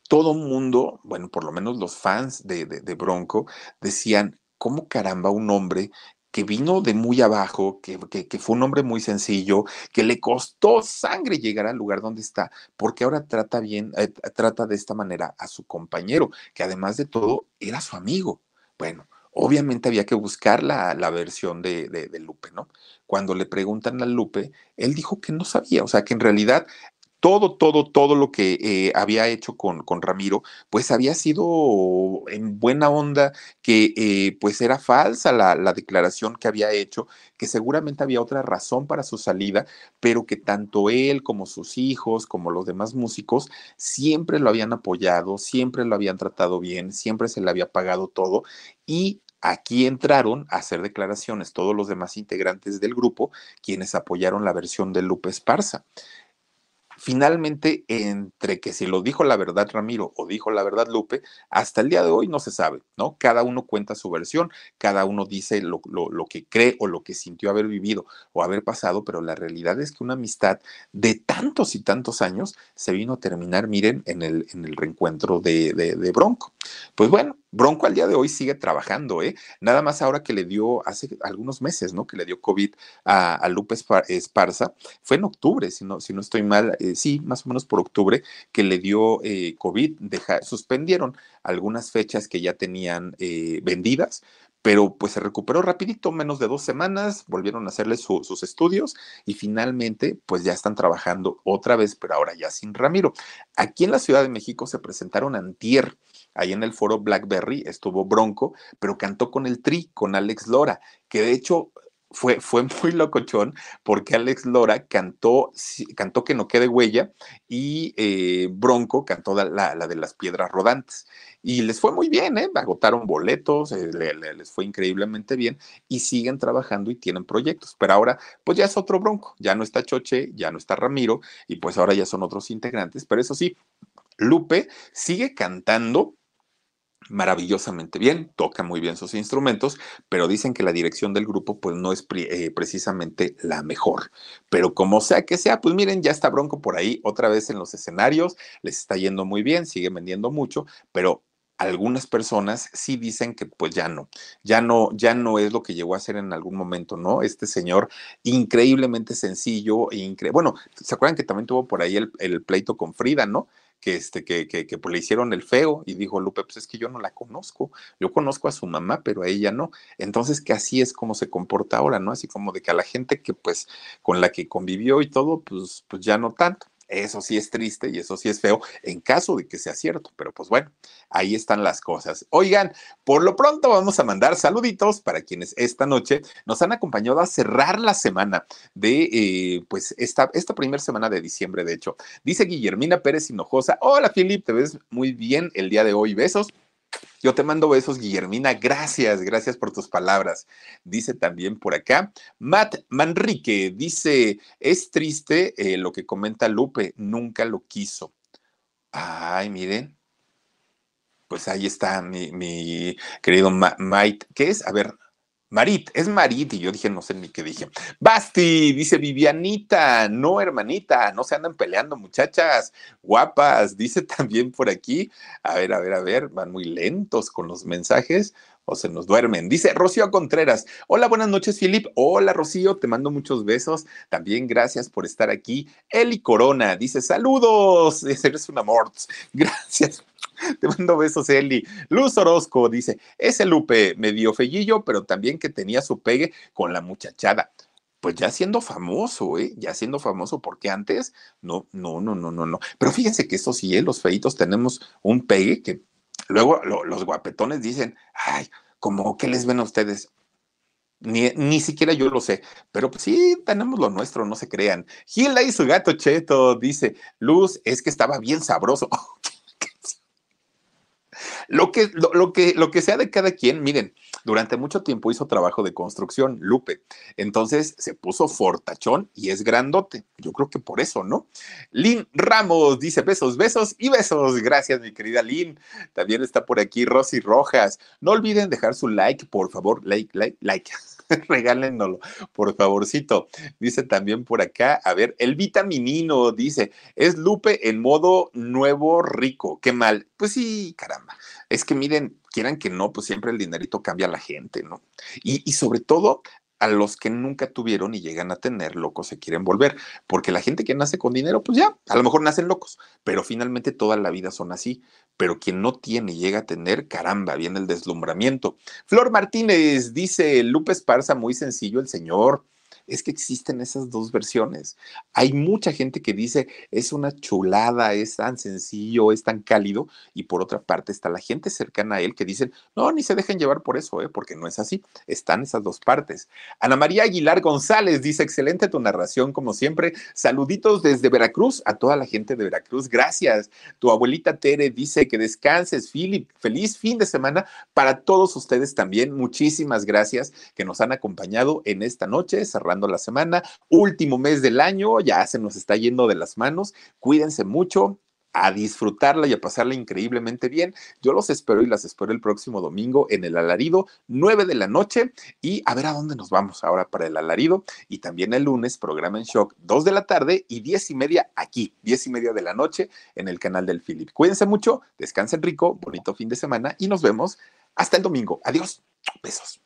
todo mundo, bueno, por lo menos los fans de, de Bronco, decían, ¿cómo caramba un hombre que vino de muy abajo, que, fue un hombre muy sencillo, que le costó sangre llegar al lugar donde está, porque ahora trata bien, eh, trata de esta manera a su compañero, que además de todo era su amigo. Bueno, obviamente había que buscar la, versión de, de, Lupe, ¿no? Cuando le preguntan a Lupe, él dijo que no sabía, o sea, que en realidad todo, todo, todo lo que eh, había hecho con, con, Ramiro, pues había sido en buena onda, que eh, pues era falsa la, la, declaración que había hecho, que seguramente había otra razón para su salida, pero que tanto él como sus hijos, como los demás músicos, siempre lo habían apoyado, siempre lo habían tratado bien, siempre se le había pagado todo y Aquí entraron a hacer declaraciones todos los demás integrantes del grupo, quienes apoyaron la versión de Lupe Esparza. Finalmente, entre que si lo dijo la verdad Ramiro o dijo la verdad Lupe, hasta el día de hoy no se sabe, ¿no? Cada uno cuenta su versión, cada uno dice lo, que cree o lo que sintió haber vivido o haber pasado, pero la realidad es que una amistad de tantos y tantos años se vino a terminar, miren, en el, en el reencuentro de, de Bronco. Pues bueno, Bronco al día de hoy sigue trabajando, ¿eh? Nada más ahora que le dio, hace algunos meses, ¿no? Que le dio COVID a, Lupe Esparza, fue en octubre, si no, si no estoy mal, eh, sí, más o menos por octubre, que le dio eh, COVID, suspendieron algunas fechas que ya tenían eh, vendidas, pero pues se recuperó rapidito, menos de dos semanas, volvieron a hacerle sus estudios y finalmente pues ya están trabajando otra vez, pero ahora ya sin Ramiro. Aquí en la Ciudad de México se presentaron antier Ahí en el foro Blackberry estuvo Bronco, pero cantó con el Tri, con Alex Lora, que de hecho fue, fue muy locochón porque Alex Lora cantó, cantó Que no quede huella y eh, Bronco cantó la, de las piedras rodantes. Y les fue muy bien, ¿eh? agotaron boletos, eh, les fue increíblemente bien y siguen trabajando y tienen proyectos. Pero ahora, pues ya es otro Bronco, ya no está Choche, ya no está Ramiro y pues ahora ya son otros integrantes. Pero eso sí, Lupe sigue cantando maravillosamente bien, toca muy bien sus instrumentos, pero dicen que la dirección del grupo pues no es eh, precisamente la mejor. Pero como sea que sea, pues miren, ya está Bronco por ahí otra vez en los escenarios, les está yendo muy bien, sigue vendiendo mucho, pero algunas personas sí dicen que pues ya no, ya no, ya no es lo que llegó a ser en algún momento, ¿no? Este señor increíblemente sencillo, e bueno, ¿se acuerdan que también tuvo por ahí el pleito con Frida, ¿no? Que, este, que, que, que pues, le hicieron el feo y dijo Lupe, pues es que yo no la conozco, yo conozco a su mamá, pero a ella no. Entonces que así es como se comporta ahora, ¿no? Así como de que a la gente que pues con la que convivió y todo, pues, pues ya no tanto. Eso sí es triste y eso sí es feo en caso de que sea cierto, pero pues bueno, ahí están las cosas. Oigan, por lo pronto vamos a mandar saluditos para quienes esta noche nos han acompañado a cerrar la semana de, eh, pues, esta, esta primera semana de diciembre, de hecho. Dice Guillermina Pérez Hinojosa, hola Filip, te ves muy bien el día de hoy, besos. Yo te mando besos, Guillermina. Gracias, gracias por tus palabras. Dice también por acá, Matt Manrique dice, es triste eh, lo que comenta Lupe, nunca lo quiso. Ay, miren. Pues ahí está mi, querido Mike. ¿Qué es? A ver, Marit, es Marit, y yo dije, no sé ni qué dije. Basti, dice Vivianita, no hermanita, no se andan peleando, muchachas, guapas, dice también por aquí, a ver, a ver, a ver, van muy lentos con los mensajes o se nos duermen. Dice Rocío Contreras, hola, buenas noches, Filip, hola, Rocío, te mando muchos besos, también gracias por estar aquí. Eli Corona, dice, saludos, eres un amor, gracias te mando besos, Eli. Luz Orozco dice: Ese Lupe medio fellillo, pero también que tenía su pegue con la muchachada. Pues ya siendo famoso, ¿eh? Ya siendo famoso, porque antes, no, no, no, no, no, no. Pero fíjense que eso sí, ¿eh? los feitos tenemos un pegue que luego los guapetones dicen: Ay, como, ¿qué les ven a ustedes? Ni, ni, siquiera yo lo sé, pero pues sí, tenemos lo nuestro, no se crean. Gila y su gato Cheto dice, Luz, es que estaba bien sabroso. Lo que, lo, que, lo que sea de cada quien, miren, durante mucho tiempo hizo trabajo de construcción, Lupe. Entonces se puso fortachón y es grandote. Yo creo que por eso, ¿no? Lynn Ramos dice besos, besos y besos. Gracias, mi querida Lynn. También está por aquí Rosy Rojas. No olviden dejar su like, por favor. Like, like, like. regálenlo, por favorcito. Dice también por acá, a ver, el vitaminino dice, es Lupe en modo nuevo rico, qué mal. Pues sí, caramba. Es que miren, quieran que no, pues siempre el dinerito cambia a la gente, ¿no? Y, sobre todo a los que nunca tuvieron y llegan a tener, locos se quieren volver, porque la gente que nace con dinero, pues ya, a lo mejor nacen locos, pero finalmente toda la vida son así, pero quien no tiene y llega a tener, caramba, viene el deslumbramiento. Flor Martínez dice, Lupe Esparza, muy sencillo el señor, es que existen esas dos versiones. Hay mucha gente que dice, es una chulada, es tan sencillo, es tan cálido, y por otra parte está la gente cercana a él que dicen, no, ni se dejen llevar por eso, ¿eh? porque no es así. Están esas dos partes. Ana María Aguilar González dice, excelente tu narración, como siempre. Saluditos desde Veracruz a toda la gente de Veracruz. Gracias. Tu abuelita Tere dice que descanses, Philip. Feliz fin de semana para todos ustedes también. Muchísimas gracias que nos han acompañado en esta noche, la semana, último mes del año, ya se nos está yendo de las manos. Cuídense mucho, a disfrutarla y a pasarla increíblemente bien. Yo los espero y las espero el próximo domingo en el alarido, 9 de la noche, y a ver a dónde nos vamos ahora para el alarido. Y también el lunes, programa en shock, 2 de la tarde y 10 y media aquí, 10 y media de la noche en el canal del Philip. Cuídense mucho, descansen rico, bonito fin de semana y nos vemos hasta el domingo. Adiós, besos.